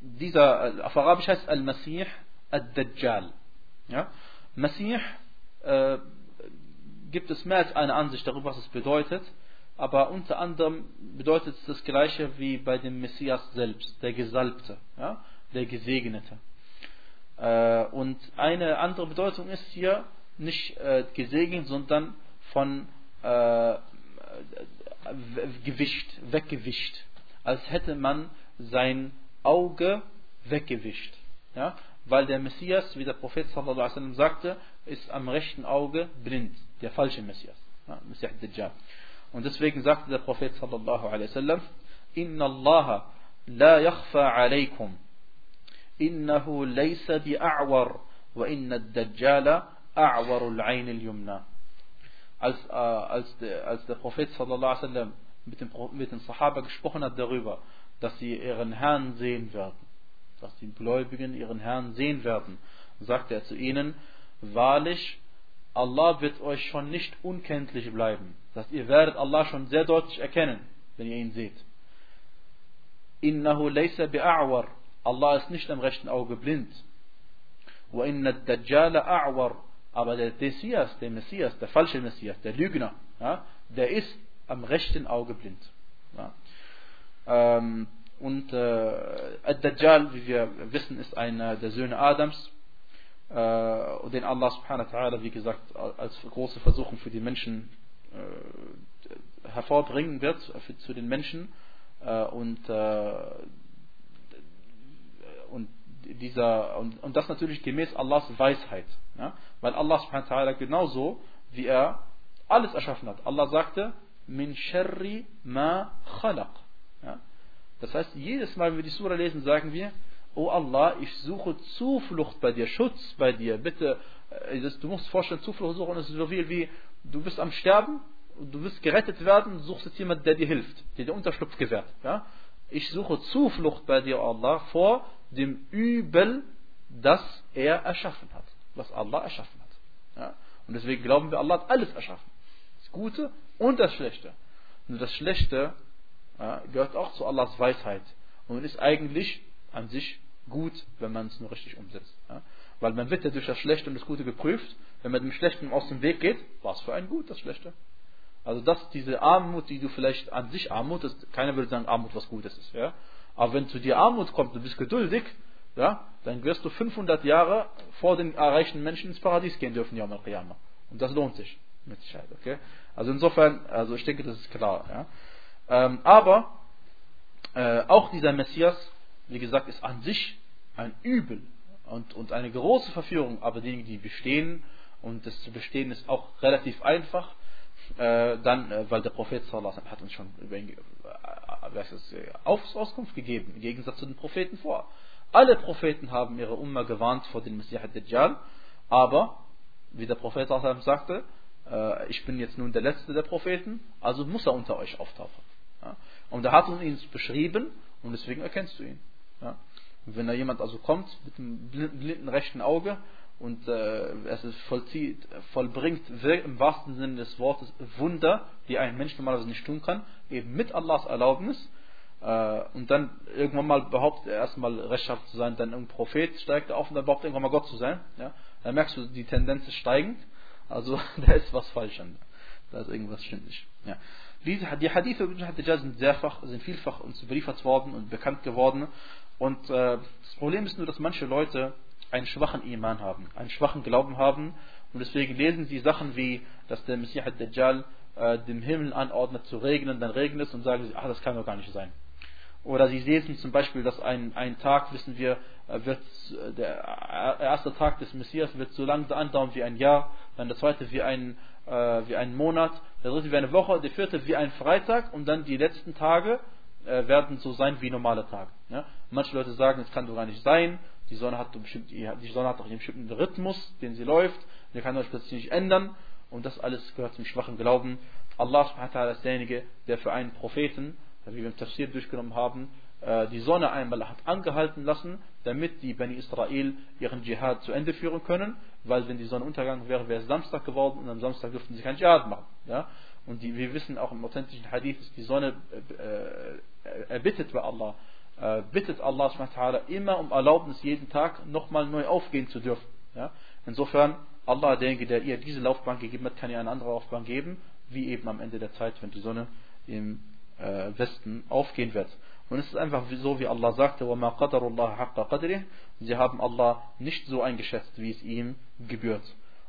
dieser, auf Arabisch heißt Al-Masih Ad-Dajjal. Ja? Masih äh, gibt es mehr als eine Ansicht darüber, was es bedeutet, aber unter anderem bedeutet es das gleiche wie bei dem Messias selbst, der Gesalbte, ja? der Gesegnete. Äh, und eine andere Bedeutung ist hier nicht äh, gesegnet, sondern von äh, gewischt, weggewischt. Als hätte man sein Auge weggewischt. Ja? Weil der Messias, wie der Prophet sallallahu alaihi wasallam sagte, ist am rechten Auge blind. Der falsche Messias. Ja? Messias Dajjal. Und deswegen sagte der Prophet sallallahu alaihi wasallam, Inna Allah la yakhfa alaykum. Innahu laysa bi'a'war. Wa inna ad-Dajjala a'warul 'ayn al-yumna als, äh, als, der, als der Prophet sallallahu alaihi wasallam mit mit den Sahaba gesprochen hat darüber, dass sie ihren Herrn sehen werden, dass die Gläubigen ihren Herrn sehen werden, sagte er zu ihnen, wahrlich, Allah wird euch schon nicht unkenntlich bleiben. Das ihr werdet Allah schon sehr deutlich erkennen, wenn ihr ihn seht. Innahu laysa bi'a'war. Allah ist nicht am rechten Auge blind. Wa inna ad-Dajjala a'war. Aber der Messias, der Messias, der falsche Messias, der Lügner, ja, der ist am rechten Auge blind. Ja. Ähm, und äh, Ad-Dajjal, wie wir wissen, ist einer der Söhne Adams, äh, den Allah subhanahu wa ta'ala, wie gesagt, als große Versuchung für die Menschen äh, hervorbringen wird, für, zu den Menschen. Äh, und, äh, und dieser, und, und das natürlich gemäß Allahs Weisheit. Ja? Weil Allah subhanahu wa ta'ala genauso, wie er alles erschaffen hat. Allah sagte, min sharri ma khalaq. Das heißt, jedes Mal, wenn wir die Surah lesen, sagen wir, O Allah, ich suche Zuflucht bei dir, Schutz bei dir. Bitte, äh, du musst vorstellen, Zuflucht suchen ist so viel wie, du bist am Sterben, du wirst gerettet werden, suchst jetzt jemanden, der dir hilft, der dir Unterschlupf gewährt. Ja? Ich suche Zuflucht bei dir, Allah, vor dem Übel, das er erschaffen hat was Allah erschaffen hat. Ja? Und deswegen glauben wir, Allah hat alles erschaffen. Das Gute und das Schlechte. Und das Schlechte gehört auch zu Allahs Weisheit und ist eigentlich an sich gut, wenn man es nur richtig umsetzt. Weil man wird ja durch das Schlechte und das Gute geprüft. Wenn man dem Schlechten aus dem Weg geht, was für ein Gut, das Schlechte. Also das, diese Armut, die du vielleicht an sich Armut ist, keiner würde sagen, Armut was Gutes ist. Ja? Aber wenn zu dir Armut kommt, du bist geduldig, ja, dann wirst du 500 Jahre vor den erreichten Menschen ins Paradies gehen dürfen, Yom al Und das lohnt sich mit Sicherheit. Okay? Also insofern, also ich denke, das ist klar. Ja? Ähm, aber äh, auch dieser Messias, wie gesagt, ist an sich ein Übel und, und eine große Verführung, aber diejenigen, die bestehen, und das zu bestehen ist auch relativ einfach, äh, dann, äh, weil der Prophet sallallahu hat uns schon über ihn, äh, äh Auskunft gegeben, im Gegensatz zu den Propheten vor. Alle Propheten haben ihre Umma gewarnt vor dem Messias Dajjal, aber, wie der Prophet sagte, äh, ich bin jetzt nun der letzte der Propheten, also muss er unter euch auftauchen. Und er hat uns ihn beschrieben und deswegen erkennst du ihn. Und wenn da jemand also kommt mit einem blinden rechten Auge und äh, es vollzieht, vollbringt im wahrsten Sinne des Wortes Wunder, die ein Mensch normalerweise nicht tun kann, eben mit Allahs Erlaubnis. Äh, und dann irgendwann mal behauptet er erstmal rechtschaffen zu sein, dann ein Prophet steigt auf und dann behauptet er irgendwann mal Gott zu sein. Ja? Dann merkst du, die Tendenz ist steigend. Also da ist was falsch an. Da ist irgendwas stimmt nicht. Ja. Diese, die Hadithe über Hajjaj sind, sehr, sind vielfach uns überliefert worden und bekannt geworden. Und äh, das Problem ist nur, dass manche Leute einen schwachen Iman haben, einen schwachen Glauben haben. Und deswegen lesen sie Sachen wie, dass der Messias Dajjal äh, dem Himmel anordnet zu regnen, dann regnet es und sagen sie, ach, das kann doch gar nicht sein. Oder sie lesen zum Beispiel, dass ein, ein Tag, wissen wir, äh, wird, der erste Tag des Messias wird so lange andauern wie ein Jahr, dann der zweite wie ein, äh, wie ein Monat, der dritte wie eine Woche, der vierte wie ein Freitag und dann die letzten Tage äh, werden so sein wie normale Tage. Ja? Manche Leute sagen, es kann doch gar nicht sein, die Sonne hat, bestimmt, die Sonne hat doch einen bestimmten Rhythmus, den sie läuft, der kann euch plötzlich nicht ändern und das alles gehört zum schwachen Glauben. Allah ist derjenige, der für einen Propheten, wie wir im Tafsir durchgenommen haben, äh, die Sonne einmal hat angehalten lassen, damit die Bani Israel ihren Dschihad zu Ende führen können, weil wenn die Sonne untergegangen wäre, wäre es Samstag geworden und am Samstag dürften sie keinen Dschihad machen. Ja? Und die, wir wissen auch im authentischen Hadith, dass die Sonne äh, äh, erbittet bei Allah, äh, bittet Allah immer um Erlaubnis, jeden Tag nochmal neu aufgehen zu dürfen. Ja? Insofern, Allah, derjenige, der ihr diese Laufbahn gegeben hat, kann ihr eine andere Laufbahn geben, wie eben am Ende der Zeit, wenn die Sonne im äh, Westen aufgehen wird. Und es ist einfach so, wie Allah sagte, وَمَا قَدَرُ اللَّهَ حَقَّ قَدْرِهِ Sie haben Allah nicht so eingeschätzt, wie es ihm gebührt.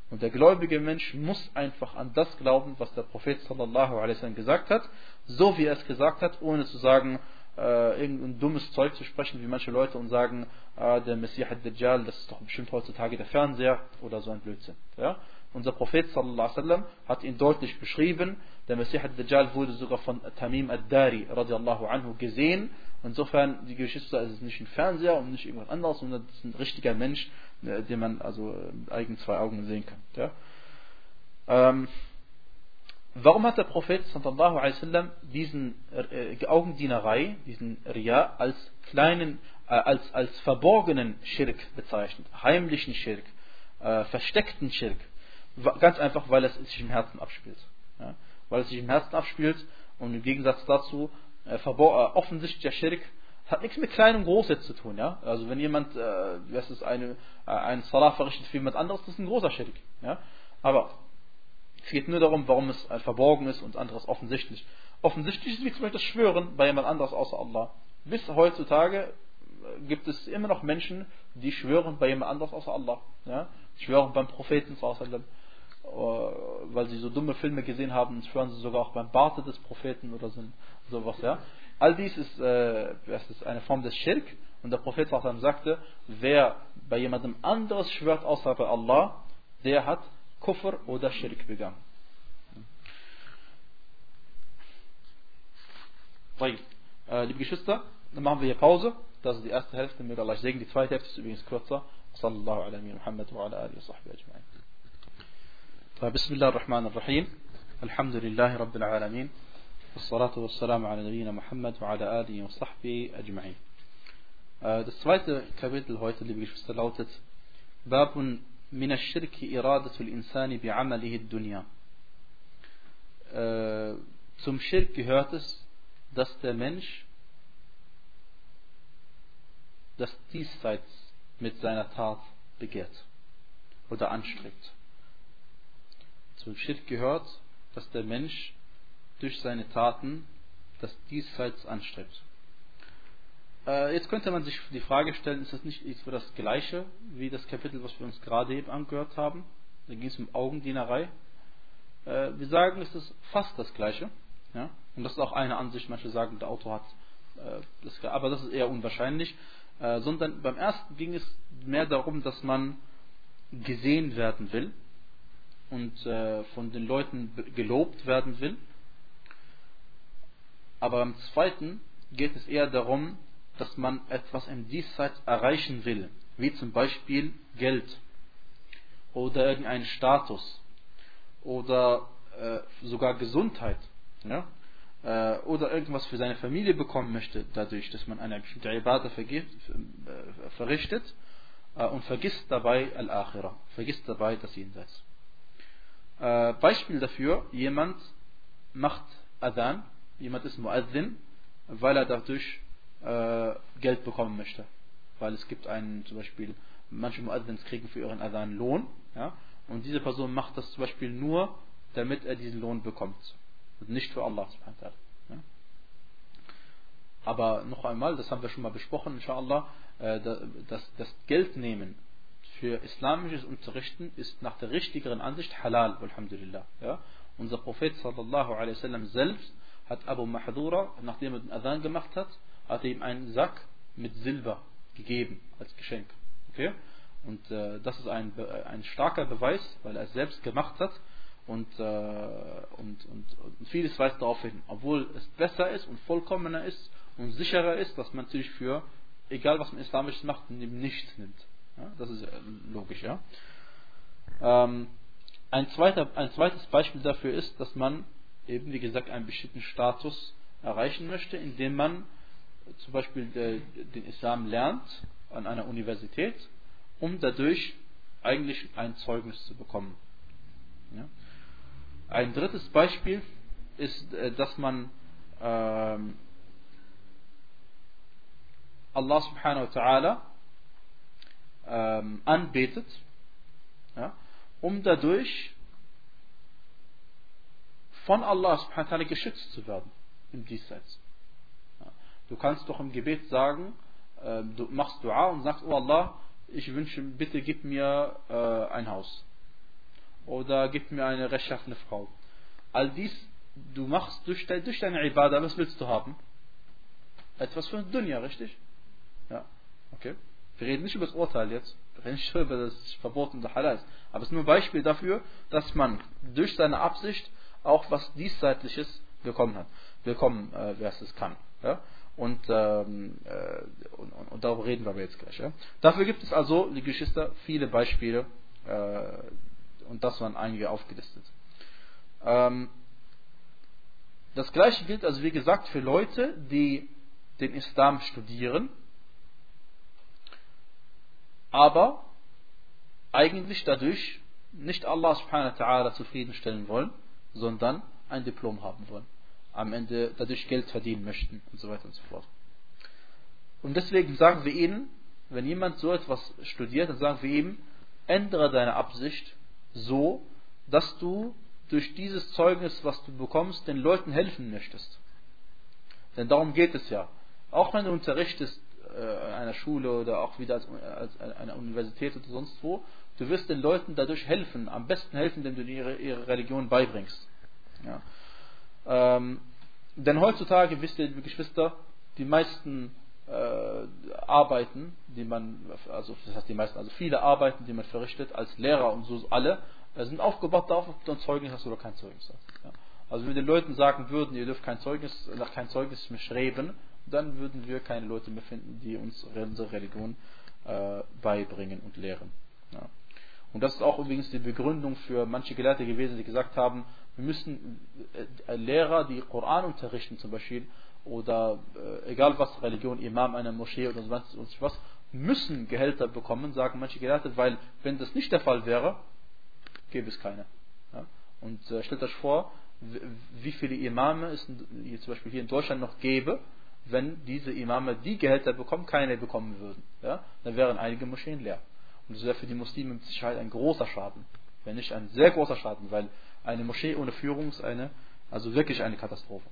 Und der gläubige Mensch muss einfach an das glauben, was der Prophet sallallahu alaihi wasallam gesagt hat, so wie er es gesagt hat, ohne zu sagen, äh, irgendein dummes Zeug zu sprechen, wie manche Leute und sagen, äh, der Messias Dajjal, das ist doch bestimmt heutzutage der Fernseher oder so ein Blödsinn. Ja? Unser Prophet sallallahu wasallam hat ihn deutlich beschrieben. Der Messias Dajjal wurde sogar von Tamim ad-Dari radiallahu anhu gesehen. Insofern, die Geschichte ist nicht ein Fernseher und nicht irgendwas anderes, sondern es ist ein richtiger Mensch, äh, den man also mit eigenen zwei Augen sehen kann. Ja? Ähm, warum hat der Prophet sallallahu alaihi wasallam diesen äh, Augendienerei, diesen Ria als kleinen, äh, als, als verborgenen Schirk bezeichnet, heimlichen Schirk, äh, versteckten Schirk? Ganz einfach, weil es sich im Herzen abspielt. Ja? Weil es sich im Herzen abspielt und im Gegensatz dazu äh, äh, offensichtlicher Schirk hat nichts mit klein und groß jetzt zu tun. Ja? Also wenn jemand, äh, das ist eine, äh, ein Salah verrichtet für jemand anderes, das ist ein großer Schirk. Ja? Aber es geht nur darum, warum es äh, verborgen ist und anderes offensichtlich. Offensichtlich ist wie zum Beispiel das Schwören bei jemand anderes außer Allah. Bis heutzutage äh, gibt es immer noch Menschen, die schwören bei jemand anderes außer Allah. Ja? Schwören beim Propheten sallallahu äh, weil sie so dumme Filme gesehen haben, schwören sie sogar auch beim Barte des Propheten oder so, sowas, ja. All dies ist, äh, ist eine Form des Schirk und der Prophet sagte, wer bei jemandem anderes schwört außer bei Allah, der hat Kufr oder Schirk begangen. Äh, liebe Geschwister, dann machen wir hier Pause. Das ist die erste Hälfte, möge Allah segnen. Die zweite Hälfte ist übrigens kürzer. Sallallahu alaihi wa Muhammad. بسم الله الرحمن الرحيم الحمد لله رب العالمين والصلاة والسلام على نبينا Muhammad وعلى آله وصحبه أجمعين Das zweite Kapitel heute, liebe Geschwister, lautet باب من الشرك إرادة الإنسان بعمله الدنيا Zum Schirk gehört es, dass der Mensch das Diesseits mit seiner Tat begehrt oder anstrebt. Zum Schirk gehört, dass der Mensch durch seine Taten das Diesseits anstrebt. Äh, jetzt könnte man sich die Frage stellen, ist das nicht für das gleiche wie das Kapitel, was wir uns gerade eben angehört haben? Da ging es um Augendienerei. Äh, wir sagen, es ist fast das gleiche. Ja? Und das ist auch eine Ansicht. Manche sagen, der Autor hat äh, das, aber das ist eher unwahrscheinlich. Äh, sondern beim ersten ging es mehr darum, dass man gesehen werden will und äh, von den Leuten gelobt werden will. Aber beim zweiten geht es eher darum, dass man etwas im Diesseits erreichen will, wie zum Beispiel Geld oder irgendeinen Status oder äh, sogar Gesundheit ja? äh, oder irgendwas für seine Familie bekommen möchte, dadurch, dass man eine bestimmte Ibadah äh, verrichtet äh, und vergisst dabei Al-Akhirah, vergisst dabei das Jenseits. Äh, Beispiel dafür, jemand macht Adhan, jemand ist Muazzin, weil er dadurch äh, Geld bekommen möchte. Weil es gibt einen, zum Beispiel, manche Muazzins kriegen für ihren Adhan Lohn, ja, und diese Person macht das zum Beispiel nur, damit er diesen Lohn bekommt. Und nicht für Allah subhanahu wa ta'ala. Aber noch einmal, das haben wir schon mal besprochen, inshallah, äh, das, das Geld nehmen für islamisches Unterrichten ist nach der richtigeren Ansicht halal, alhamdulillah. Ja? Unser Prophet sallallahu alaihi selbst hat Abu Mahdura, nachdem er den Adhan gemacht hat, hat ihm einen Sack mit Silber gegeben als Geschenk. Okay? Und äh, das ist ein, ein starker Beweis, weil er es selbst gemacht hat und, äh, und, und, und vieles weist darauf hin. Obwohl es besser ist und vollkommener ist und sicherer ist, dass man natürlich für, egal was man islamisch macht, nichts nimmt. Ja, das ist äh, logisch, ja. Ähm, ein, zweiter, ein zweites Beispiel dafür ist, dass man eben, wie gesagt, einen bestimmten Status erreichen möchte, indem man zum Beispiel den Islam lernt an einer Universität, um dadurch eigentlich ein Zeugnis zu bekommen. Ja. Ein drittes Beispiel ist, äh, dass man ähm, Allah subhanahu wa ta'ala ähm, anbetet, ja, um dadurch von Allah subhanahu geschützt zu werden im Diesseits. Ja. Du kannst doch im Gebet sagen, äh, du machst Dua und sagst, oh Allah, ich wünsche, bitte gib mir äh, ein Haus. Oder gib mir eine rechtschaffene Frau. All dies, du machst durch, durch deine Ibadah, was willst du haben? Etwas für Dunya, richtig? Ja, okay. Wir reden nicht über das Urteil jetzt. Wir reden nicht über das Verbot und Halal. Aber es ist nur ein Beispiel dafür, dass man durch seine Absicht auch was Diesseitliches bekommen hat. Bekommen, äh, wer es kann. Ja? Und, ähm, äh, und, und, darüber reden wir aber jetzt gleich. Ja? Dafür gibt es also, die Geschwister, viele Beispiele. Äh, und das waren einige aufgelistet. Ähm, das gleiche gilt also, wie gesagt, für Leute, die den Islam studieren aber eigentlich dadurch nicht Allah subhanahu wa ta'ala zufriedenstellen wollen, sondern ein Diplom haben wollen. Am Ende dadurch Geld verdienen möchten und so weiter und so fort. Und deswegen sagen wir ihnen, wenn jemand so etwas studiert, dann sagen wir ihm, ändere deine Absicht so, dass du durch dieses Zeugnis, was du bekommst, den Leuten helfen möchtest. Denn darum geht es ja. Auch wenn du unterrichtest äh, einer Schule oder auch wieder als, als einer Universität oder sonst wo, du wirst den Leuten dadurch helfen, am besten helfen, indem du ihre, ihre Religion beibringst. Ja. Ähm, denn heutzutage, wisst ihr, Geschwister, die meisten äh, Arbeiten, die man, also das heißt die meisten, also viele Arbeiten, die man verrichtet als Lehrer und so alle, äh, sind aufgebaut darauf, ob du ein Zeugnis hast oder kein Zeugnis hast. Ja. Also wenn wir den Leuten sagen würden, ihr dürft kein Zeugnis, nach kein Zeugnis mehr streben, dann würden wir keine Leute mehr finden, die uns unsere Religion äh, beibringen und lehren. Ja. Und das ist auch übrigens die Begründung für manche Gelehrte gewesen, die gesagt haben, wir müssen äh, Lehrer, die Koran unterrichten zum Beispiel, oder äh, egal was, Religion, Imam einer Moschee oder sonst was, müssen Gehälter bekommen, sagen manche Gelehrte, weil wenn das nicht der Fall wäre, gäbe es keine. Ja. Und äh, stellt euch vor, wie viele Imame es zum Beispiel hier in Deutschland noch gäbe, wenn diese Imame die Gehälter bekommen, keine bekommen würden. Ja? Dann wären einige Moscheen leer. Und das wäre für die Muslime mit Sicherheit ein großer Schaden. Wenn nicht ein sehr großer Schaden, weil eine Moschee ohne Führung ist eine, also wirklich eine Katastrophe.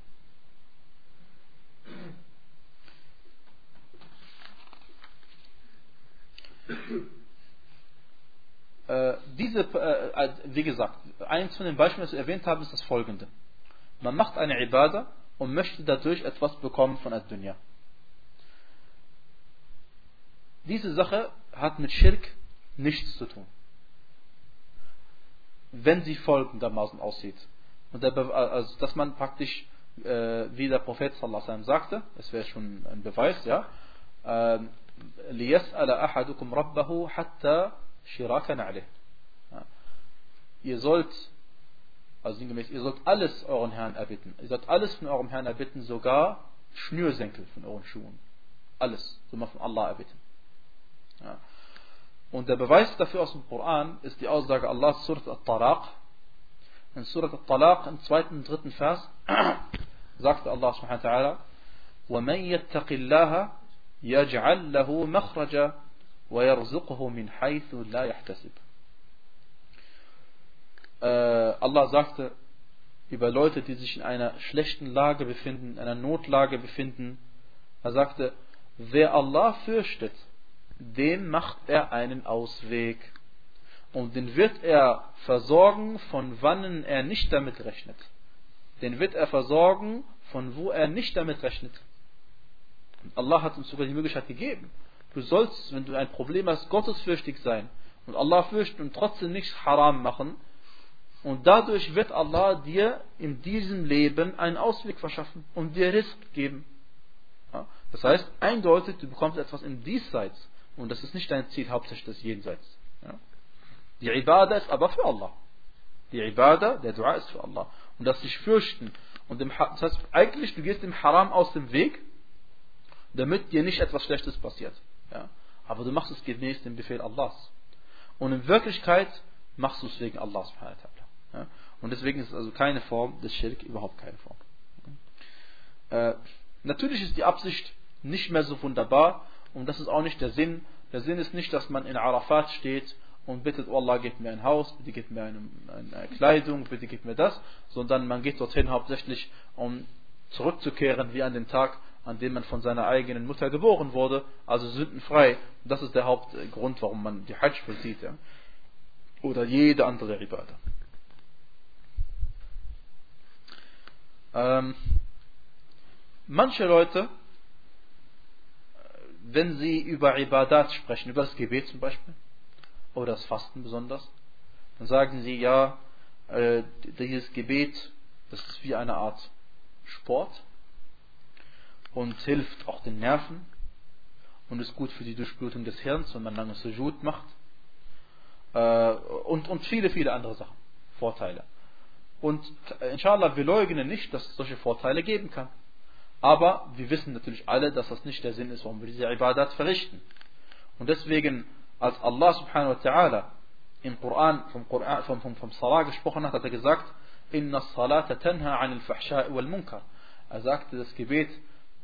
Äh, diese, äh, wie gesagt, eins von den Beispielen, das ich erwähnt habe, ist das folgende. Man macht eine Ibadah und möchte dadurch etwas bekommen von Ad-Dunya. Diese Sache hat mit Schirk nichts zu tun. Wenn sie folgendermaßen aussieht. Und der, also, dass man praktisch, äh, wie der Prophet sallallahu sagte, es wäre schon ein Beweis, ja, ليسأل أحدكم ربه حتى شراكا عليه. Ihr sollt also sinngemäß, ihr sollt alles euren Herrn erbitten. Ihr sollt alles von eurem Herrn erbitten, sogar Schnürsenkel von euren Schuhen. Alles. Soll man von Allah erbitten. Ja. Und der Beweis dafür aus dem Koran ist die Aussage Allahs Surat al-Talaq. In Surat al-Talaq im zweiten und dritten Vers sagte Allah subhanahu wa ta'ala وَمَنْ يَتَّقِ اللَّهَ يَجْعَلْ لَهُ مَخْرَجًا وَيَرْزُقْهُ مِنْ حَيْثُ لَا يَحْتَسِبُ äh, Allah sagte über Leute, die sich in einer schlechten Lage befinden, in einer Notlage befinden, er sagte, wer Allah fürchtet, dem macht er einen Ausweg. Und den wird er versorgen, von wann er nicht damit rechnet. Den wird er versorgen, von wo er nicht damit rechnet. Und Allah hat uns sogar die Möglichkeit gegeben. Du sollst, wenn du ein Problem hast, gottesfürchtig sein und Allah fürchten und trotzdem nichts haram machen. Und dadurch wird Allah dir in diesem Leben einen Ausweg verschaffen und dir Risk geben. Ja? Das heißt, eindeutig, du bekommst etwas im Diesseits. Und das ist nicht dein Ziel, hauptsächlich das Jenseits. Ja? Die Ibadah ist aber für Allah. Die Ibadah, der Dua ist für Allah. Und das sich fürchten. Und dem, das heißt, eigentlich, du gehst dem Haram aus dem Weg, damit dir nicht etwas Schlechtes passiert. Ja? Aber du machst es gemäß dem Befehl Allahs. Und in Wirklichkeit machst du es wegen Allahs. Ja? Und deswegen ist es also keine Form des Schirk, überhaupt keine Form. Äh, natürlich ist die Absicht nicht mehr so wunderbar, und das ist auch nicht der Sinn. Der Sinn ist nicht, dass man in Arafat steht und bittet, oh Allah, gib mir ein Haus, bitte gib mir eine, eine Kleidung, bitte gib mir das, sondern man geht dorthin hauptsächlich, um zurückzukehren wie an den Tag, an dem man von seiner eigenen Mutter geboren wurde, also sündenfrei. Das ist der Hauptgrund, warum man die Hajj vollzieht. Ja. Oder jede andere Ibadah. Ähm, manche Leute wenn sie über Ibadat sprechen, über das Gebet zum Beispiel, oder das Fasten besonders, dann sagen sie, ja, äh, dieses Gebet, das ist wie eine Art Sport und hilft auch den Nerven und ist gut für die Durchblutung des Hirns, wenn man lange Sujud macht äh, und, und viele, viele andere Sachen, Vorteile. Und inshallah, wir leugnen nicht, dass es solche Vorteile geben kann. Aber wir wissen natürlich alle, dass das nicht der Sinn ist, warum wir diese Ibadat verrichten. Und deswegen, als Allah subhanahu wa ta'ala im Koran, vom, vom, vom, vom Salah gesprochen hat, hat er gesagt, Inna salata tanha anil fahsha'i wal. Er sagte, das Gebet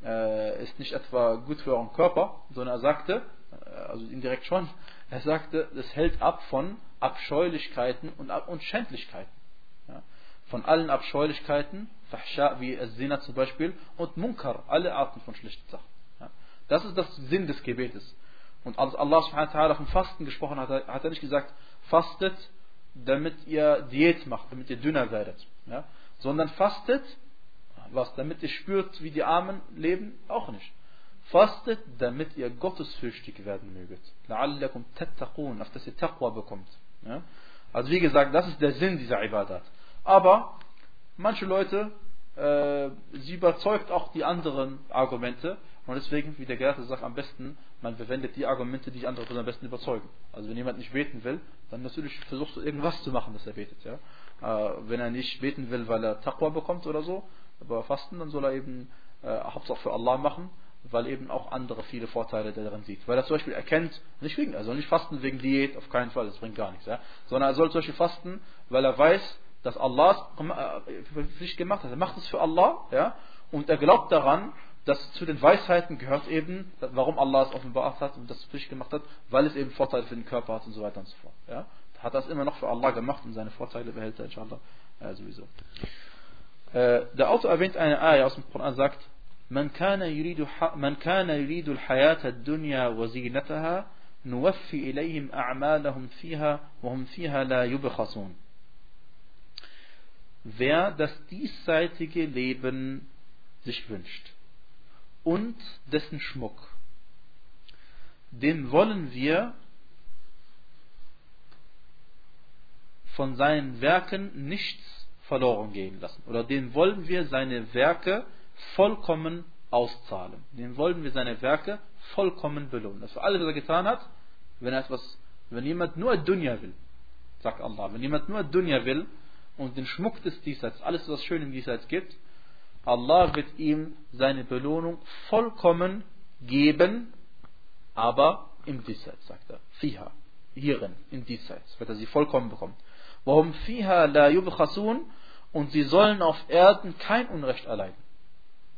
äh, ist nicht etwa gut für euren Körper, sondern er sagte, äh, also indirekt schon, er sagte, es hält ab von Abscheulichkeiten und, und Schändlichkeiten. Von allen Abscheulichkeiten Fahsha wie Zina zum Beispiel und Munkar, alle Arten von schlechten Sachen. Das ist das Sinn des Gebetes. Und als Allah vom Fasten gesprochen hat, hat er nicht gesagt, fastet, damit ihr Diät macht, damit ihr dünner werdet. Ja. Sondern fastet, was, damit ihr spürt, wie die Armen leben, auch nicht. Fastet, damit ihr gottesfürchtig werden möget. La'allakum tattaqun, auf dass ihr Taqwa bekommt. Ja. Also wie gesagt, das ist der Sinn dieser Ibadat. Aber manche Leute, äh, sie überzeugt auch die anderen Argumente. Und deswegen, wie der Gelehrte sagt, am besten, man verwendet die Argumente, die andere am besten überzeugen. Also wenn jemand nicht beten will, dann natürlich versuchst du irgendwas zu machen, dass er betet. Ja? Äh, wenn er nicht beten will, weil er Taqwa bekommt oder so, aber fasten, dann soll er eben äh, Hauptsache für Allah machen, weil eben auch andere viele Vorteile darin sieht. Weil er zum Beispiel erkennt, nicht wegen, soll nicht fasten wegen Diät, auf keinen Fall, das bringt gar nichts. Ja? Sondern er soll zum Beispiel fasten, weil er weiß, dass Allah für sich gemacht hat. Er macht es für Allah, ja, und er glaubt daran, dass zu den Weisheiten gehört eben, warum Allah es offenbart hat und das für sich gemacht hat, weil es eben Vorteile für den Körper hat und so weiter und so fort. Ja. Hat das immer noch für Allah gemacht und seine Vorteile behält er inshallah ja, sowieso. Äh, der Autor erwähnt eine Ayah aus dem Koran, sagt, من كان يريد من كان يريد الحياة الدنيا وزينتها نوفي إليهم أعمالهم فيها وهم فيها لا يبخسون wer das diesseitige Leben sich wünscht und dessen Schmuck, den wollen wir von seinen Werken nichts verloren gehen lassen. Oder den wollen wir seine Werke vollkommen auszahlen. Den wollen wir seine Werke vollkommen belohnen. Das für alles, was er getan hat, wenn er etwas, wenn jemand nur Dunya will, sagt Allah, wenn jemand nur Dunya will, und den Schmuck des Diesseits, alles was schön im Diesseits gibt, Allah wird ihm seine Belohnung vollkommen geben, aber im Diesseits, sagt er. Fiha. hierin, in diesseits, wird er sie vollkommen bekommen. Warum fiha la yubkhasun und sie sollen auf Erden kein Unrecht erleiden.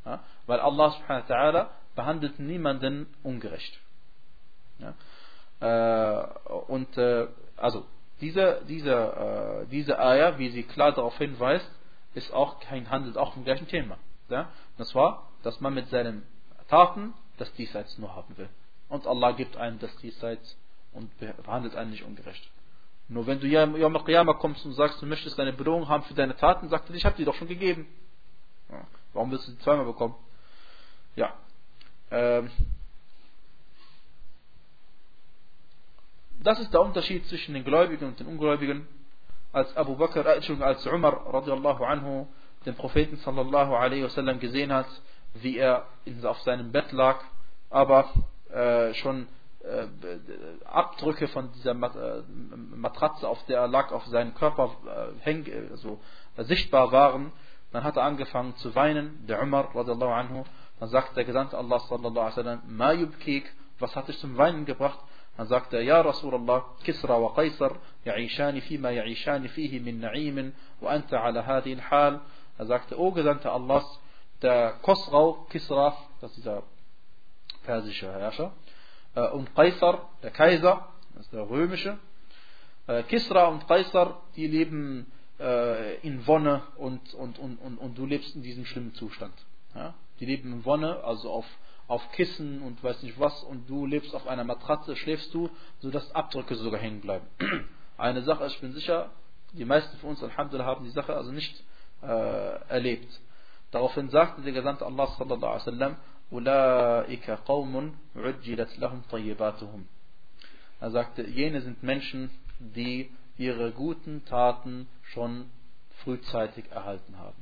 Ja? Weil Allah subhanahu wa ta'ala behandelt niemanden ungerecht. Ja? Äh, und äh, also diese, diese, äh, diese Ayah, wie sie klar darauf hinweist, ist auch kein handelt auch vom gleichen Thema. Ja? Das war, dass man mit seinen Taten das Diesseits nur haben will. Und Allah gibt einem das Diesseits und behandelt einen nicht ungerecht. Nur wenn du Yom Qiyamah kommst und sagst, du möchtest deine Bedrohung haben für deine Taten, sagt er, ich habe die doch schon gegeben. Ja. Warum willst du sie zweimal bekommen? Ja. Ähm. Das ist der Unterschied zwischen den Gläubigen und den Ungläubigen. Als Abu Bakr, äh, als Umar radiallahu anhu den Propheten sallallahu alaihi wasallam gesehen hat, wie er auf seinem Bett lag, aber äh, schon äh, Abdrücke von dieser äh, Matratze, auf der er lag, auf seinem Körper äh, häng, also, sichtbar waren, dann hat er angefangen zu weinen, der Umar radiallahu anhu, dann sagt der Gesandte Allah sallallahu alaihi wasallam, ma yubkik, was hat dich zum Weinen gebracht? Dann sagt er, Ja Rasulallah, Kisra wa Qaisar, ya'ishani fima ya'ishani fihi min na'imin, wa anta ala hadil hal. Er sagte, O Gesandte Allahs, der Kosrau, Kisra, das ist dieser persische Herrscher, äh, und Qaisar, der Kaiser, das ist der römische, äh, Kisra und Qaisar, die leben äh, in Wonne und, und, und, und, und du lebst in diesem schlimmen Zustand. Die leben in Wonne, also auf auf Kissen und weiß nicht was und du lebst auf einer Matratze, schläfst du, sodass Abdrücke sogar hängen bleiben. Eine Sache, ich bin sicher, die meisten von uns, Alhamdulillah, haben die Sache also nicht äh, erlebt. Daraufhin sagte der Gesandte Allah sallallahu alaihi wasallam, Ulaika qawmun ujjilat lahum tayyibatuhum. Er sagte, jene sind Menschen, die ihre guten Taten schon frühzeitig erhalten haben.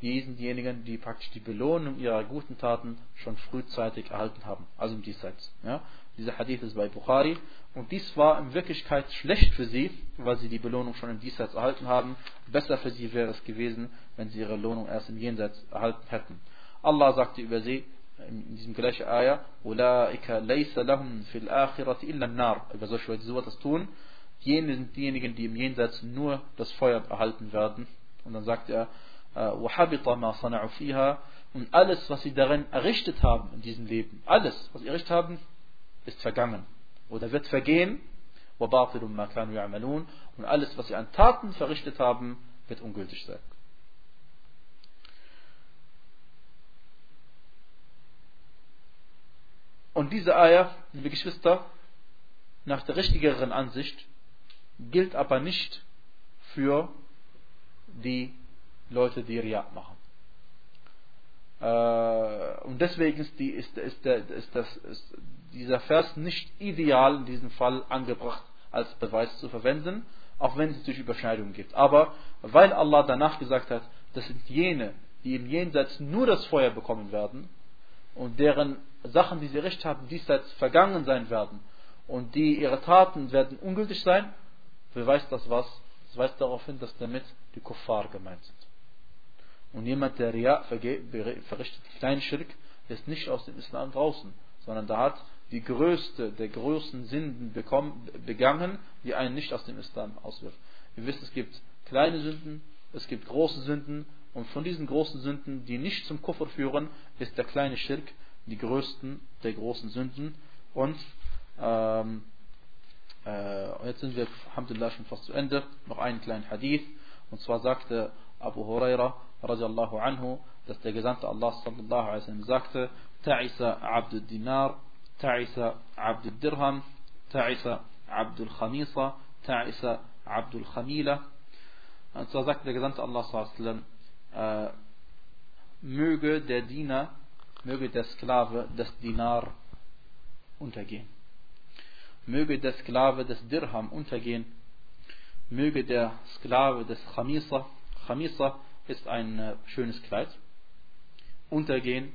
Ja, die praktisch die Belohnung ihrer guten Taten schon frühzeitig erhalten haben, also im Diesseits. Ja, dieser Hadith ist bei Bukhari und dies war in Wirklichkeit schlecht für sie, weil sie die Belohnung schon im Diesseits erhalten haben. Besser für sie wäre es gewesen, wenn sie ihre Belohnung erst im Jenseits erhalten hätten. Allah sagte über sie in diesem gleichen Ayah, Ulaika laysa lahum fil akhirati illa nar. Über solche Leute, die sowas tun, jene sind diejenigen, die im Jenseits nur das Feuer erhalten werden. Und dann sagt er, äh, وَحَبِطَ مَا صَنَعُ فِيهَا Und alles, was sie darin errichtet haben, in diesem Leben, alles, was sie errichtet haben, ist vergangen. Oder wird vergehen. وَبَاطِلٌ مَا كَانُوا يَعْمَلُونَ Und alles, was sie an Taten verrichtet haben, wird ungültig sein. Und diese Eier, liebe Geschwister, nach der richtigeren Ansicht, gilt aber nicht für die Leute, die Ria machen. Äh, und deswegen ist, die, ist, ist, der, ist, das, ist dieser Vers nicht ideal in diesem Fall angebracht als Beweis zu verwenden, auch wenn es natürlich Überschneidungen gibt. Aber weil Allah danach gesagt hat, das sind jene, die im Jenseits nur das Feuer bekommen werden und deren Sachen, die sie recht haben, diesseits vergangen sein werden und die ihre Taten werden ungültig sein, beweist das was? Das weist darauf hin, dass damit die Kuffar gemeint sind. Und jemand, der Ria verrichtet kleinen Schirk, ist nicht aus dem Islam draußen, sondern da hat die größte der größten Sünden begangen, die einen nicht aus dem Islam auswirft. Ihr wisst, es gibt kleine Sünden, es gibt große Sünden und von diesen großen Sünden, die nicht zum Kuffer führen, ist der kleine Schirk die größten der großen Sünden. Und ähm, äh, jetzt sind wir, Alhamdulillah, schon fast zu Ende. Noch einen kleinen Hadith. Und zwar sagte Abu Huraira, radiallahu anhu, dass der Gesandte Allah sallallahu alaihi wasallam sagte, Ta'isa Abdul Dinar, Ta'isa Abdul Dirham, Ta'isa Abdul Khamisa, Ta'isa Abdul Khamila. Und zwar sagte der Gesandte Allah sallallahu alaihi äh, möge der Diener möge der Sklave des Dinar untergehen. Möge der Sklave des Dirham untergehen. Möge der Sklave des Chamisa, Chamisa ist ein äh, schönes Kleid. Untergehen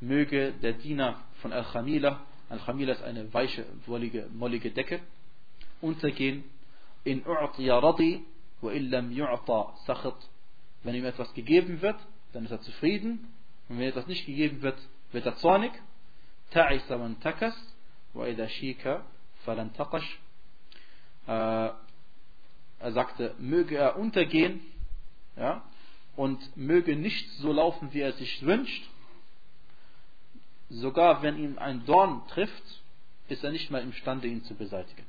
möge der Diener von Al-Khamila, Al-Khamila ist eine weiche, wollige, mollige Decke, untergehen in U'tiya Radi wa illam yu'ta sakhat. Wenn ihm etwas gegeben wird, dann ist er zufrieden. Und wenn etwas nicht gegeben wird, wird er zornig. Ta'isa man takas wa idha shika falan taqash. Äh, er sagte, möge er untergehen, ja, und möge nicht so laufen, wie er sich wünscht. Sogar wenn ihm ein Dorn trifft, ist er nicht mehr imstande, ihn zu beseitigen.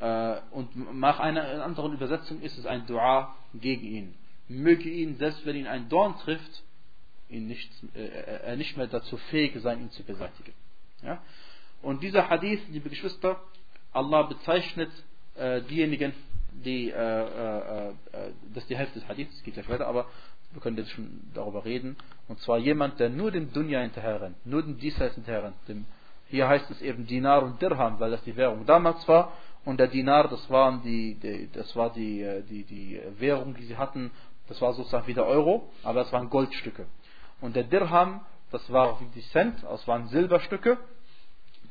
Äh, und nach einer anderen Übersetzung ist es ein Dua gegen ihn. Möge ihn, selbst wenn ihn ein Dorn trifft, ihn nicht, äh, er nicht mehr dazu fähig sein, ihn zu beseitigen. Ja? Und dieser Hadith, liebe Geschwister, Allah bezeichnet äh, diejenigen, die, äh, äh, äh, das ist die Hälfte des Hadiths, das geht gleich weiter, aber wir können jetzt schon darüber reden. Und zwar jemand, der nur dem Dunya hinterher rennt, nur dem Diesseits hinterher rennt. Dem, hier heißt es eben Dinar und Dirham, weil das die Währung damals war. Und der Dinar, das waren die, die das war die, äh, die, die Währung, die sie hatten. Das war sozusagen wie der Euro, aber das waren Goldstücke. Und der Dirham, das war wie die Cent, das waren Silberstücke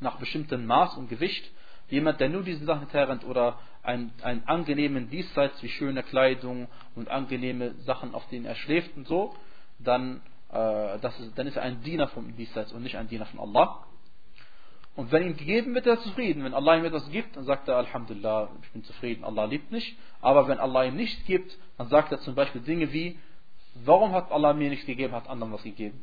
nach bestimmtem Maß und Gewicht. Jemand, der nur diesen Sachen hinterrennt oder einen, angenehmen Diesseits wie schöne Kleidung und angenehme Sachen, auf denen er schläft und so, dann, äh, das ist, dann ist er ein Diener vom Diesseits und nicht ein Diener von Allah. Und wenn ihm gegeben wird, er zufrieden. Wenn Allah ihm etwas gibt, dann sagt er Alhamdulillah, ich bin zufrieden, Allah liebt mich. Aber wenn Allah ihm nichts gibt, dann sagt er zum Beispiel Dinge wie, warum hat Allah mir nichts gegeben, hat anderen was gegeben?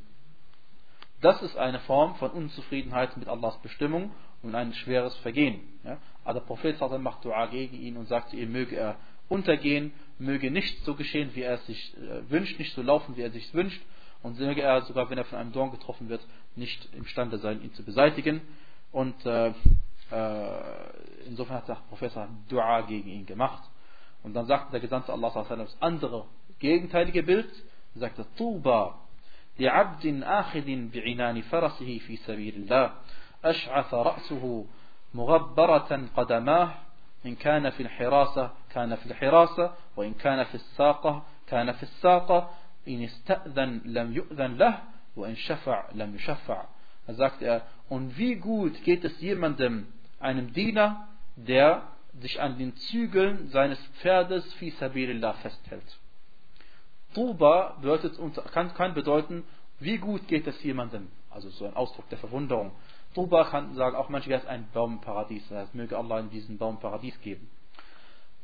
Das ist eine Form von Unzufriedenheit mit Allahs Bestimmung und ein schweres Vergehen. Ja? Aber der Prophet macht Dua gegen ihn und sagt, ihm möge er untergehen, möge nicht so geschehen, wie er es sich äh, wünscht, nicht so laufen, wie er es sich wünscht und möge er sogar, wenn er von einem Dorn getroffen wird, nicht imstande sein, ihn zu beseitigen. Und äh, äh, insofern hat der Prophet Dua gegen ihn gemacht. Und dann sagt der Gesandte Allah das andere gegenteilige Bild, er Tuba, li abdin akhidin bi'inani farasihi fi sabilillah. أشعث رأسه مغبرة قدماه إن كان في الحراسة كان في الحراسة وإن كان في الساقة كان في الساقة إن استأذن لم يؤذن له وإن شفع لم يشفع Da sagt er, und wie gut geht es jemandem, einem Diener, der sich an den Zügeln seines Pferdes fi sabilillah festhält. Tuba kann, kann bedeuten, wie gut geht es jemandem. Also so ein Ausdruck der Verwunderung. Tuba kann sagen, auch manche es ein Baumparadies. Das heißt, möge Allah in diesem Baumparadies geben.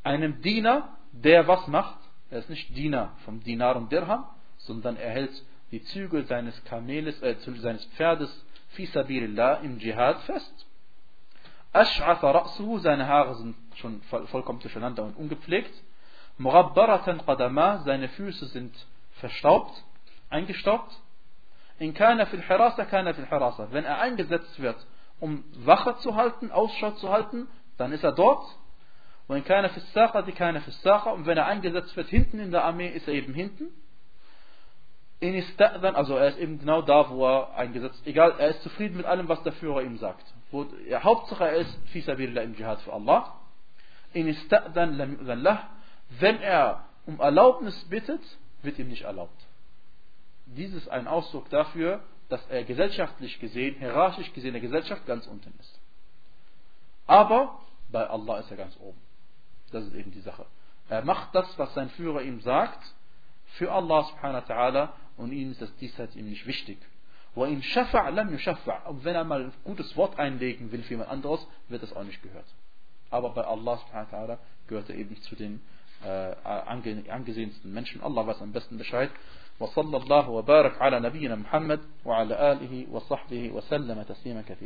Einem Diener, der was macht, er ist nicht Diener vom Dinar und Dirham, sondern er hält die Zügel seines Kameles, äh, seines Pferdes fi im Dschihad fest. Ash'atha ra'suhu, seine Haare sind schon vollkommen durcheinander und ungepflegt. Murabbaratan qadama, seine Füße sind verstaubt, eingestaubt. In kana fil hirasa, kana fil hirasa. Wenn er eingesetzt wird, um Wache zu halten, Ausschau zu halten, dann ist er dort. Und in kana fil saqa, die kana fil saqa. Und wenn er eingesetzt wird hinten in der Armee, ist er eben hinten. In ista'dan, also er ist eben genau da, wo er eingesetzt ist. Egal, er ist zufrieden mit allem, was der Führer ihm sagt. Wo, ja, Hauptsache er ist fi sabilillah im Jihad für Allah. In ista'dan lam yu'dan. Wenn er um Erlaubnis bittet, wird ihm nicht erlaubt. Dies ist ein Ausdruck dafür, dass er gesellschaftlich gesehen, hierarchisch gesehen der Gesellschaft ganz unten ist. Aber bei Allah ist er ganz oben. Das ist eben die Sache. Er macht das, was sein Führer ihm sagt, für Allah subhanahu wa ta'ala und ihm ist das diesseits ihm nicht wichtig. Und wenn er mal ein gutes Wort einlegen will für jemand anderes, wird das auch nicht gehört. Aber bei Allah subhanahu wa ta'ala gehört er eben zu den äh, angesehensten Menschen. Allah weiß am besten Bescheid. وصلى الله وبارك على نبينا محمد وعلى آله وصحبه وسلم تسليما كثيرا.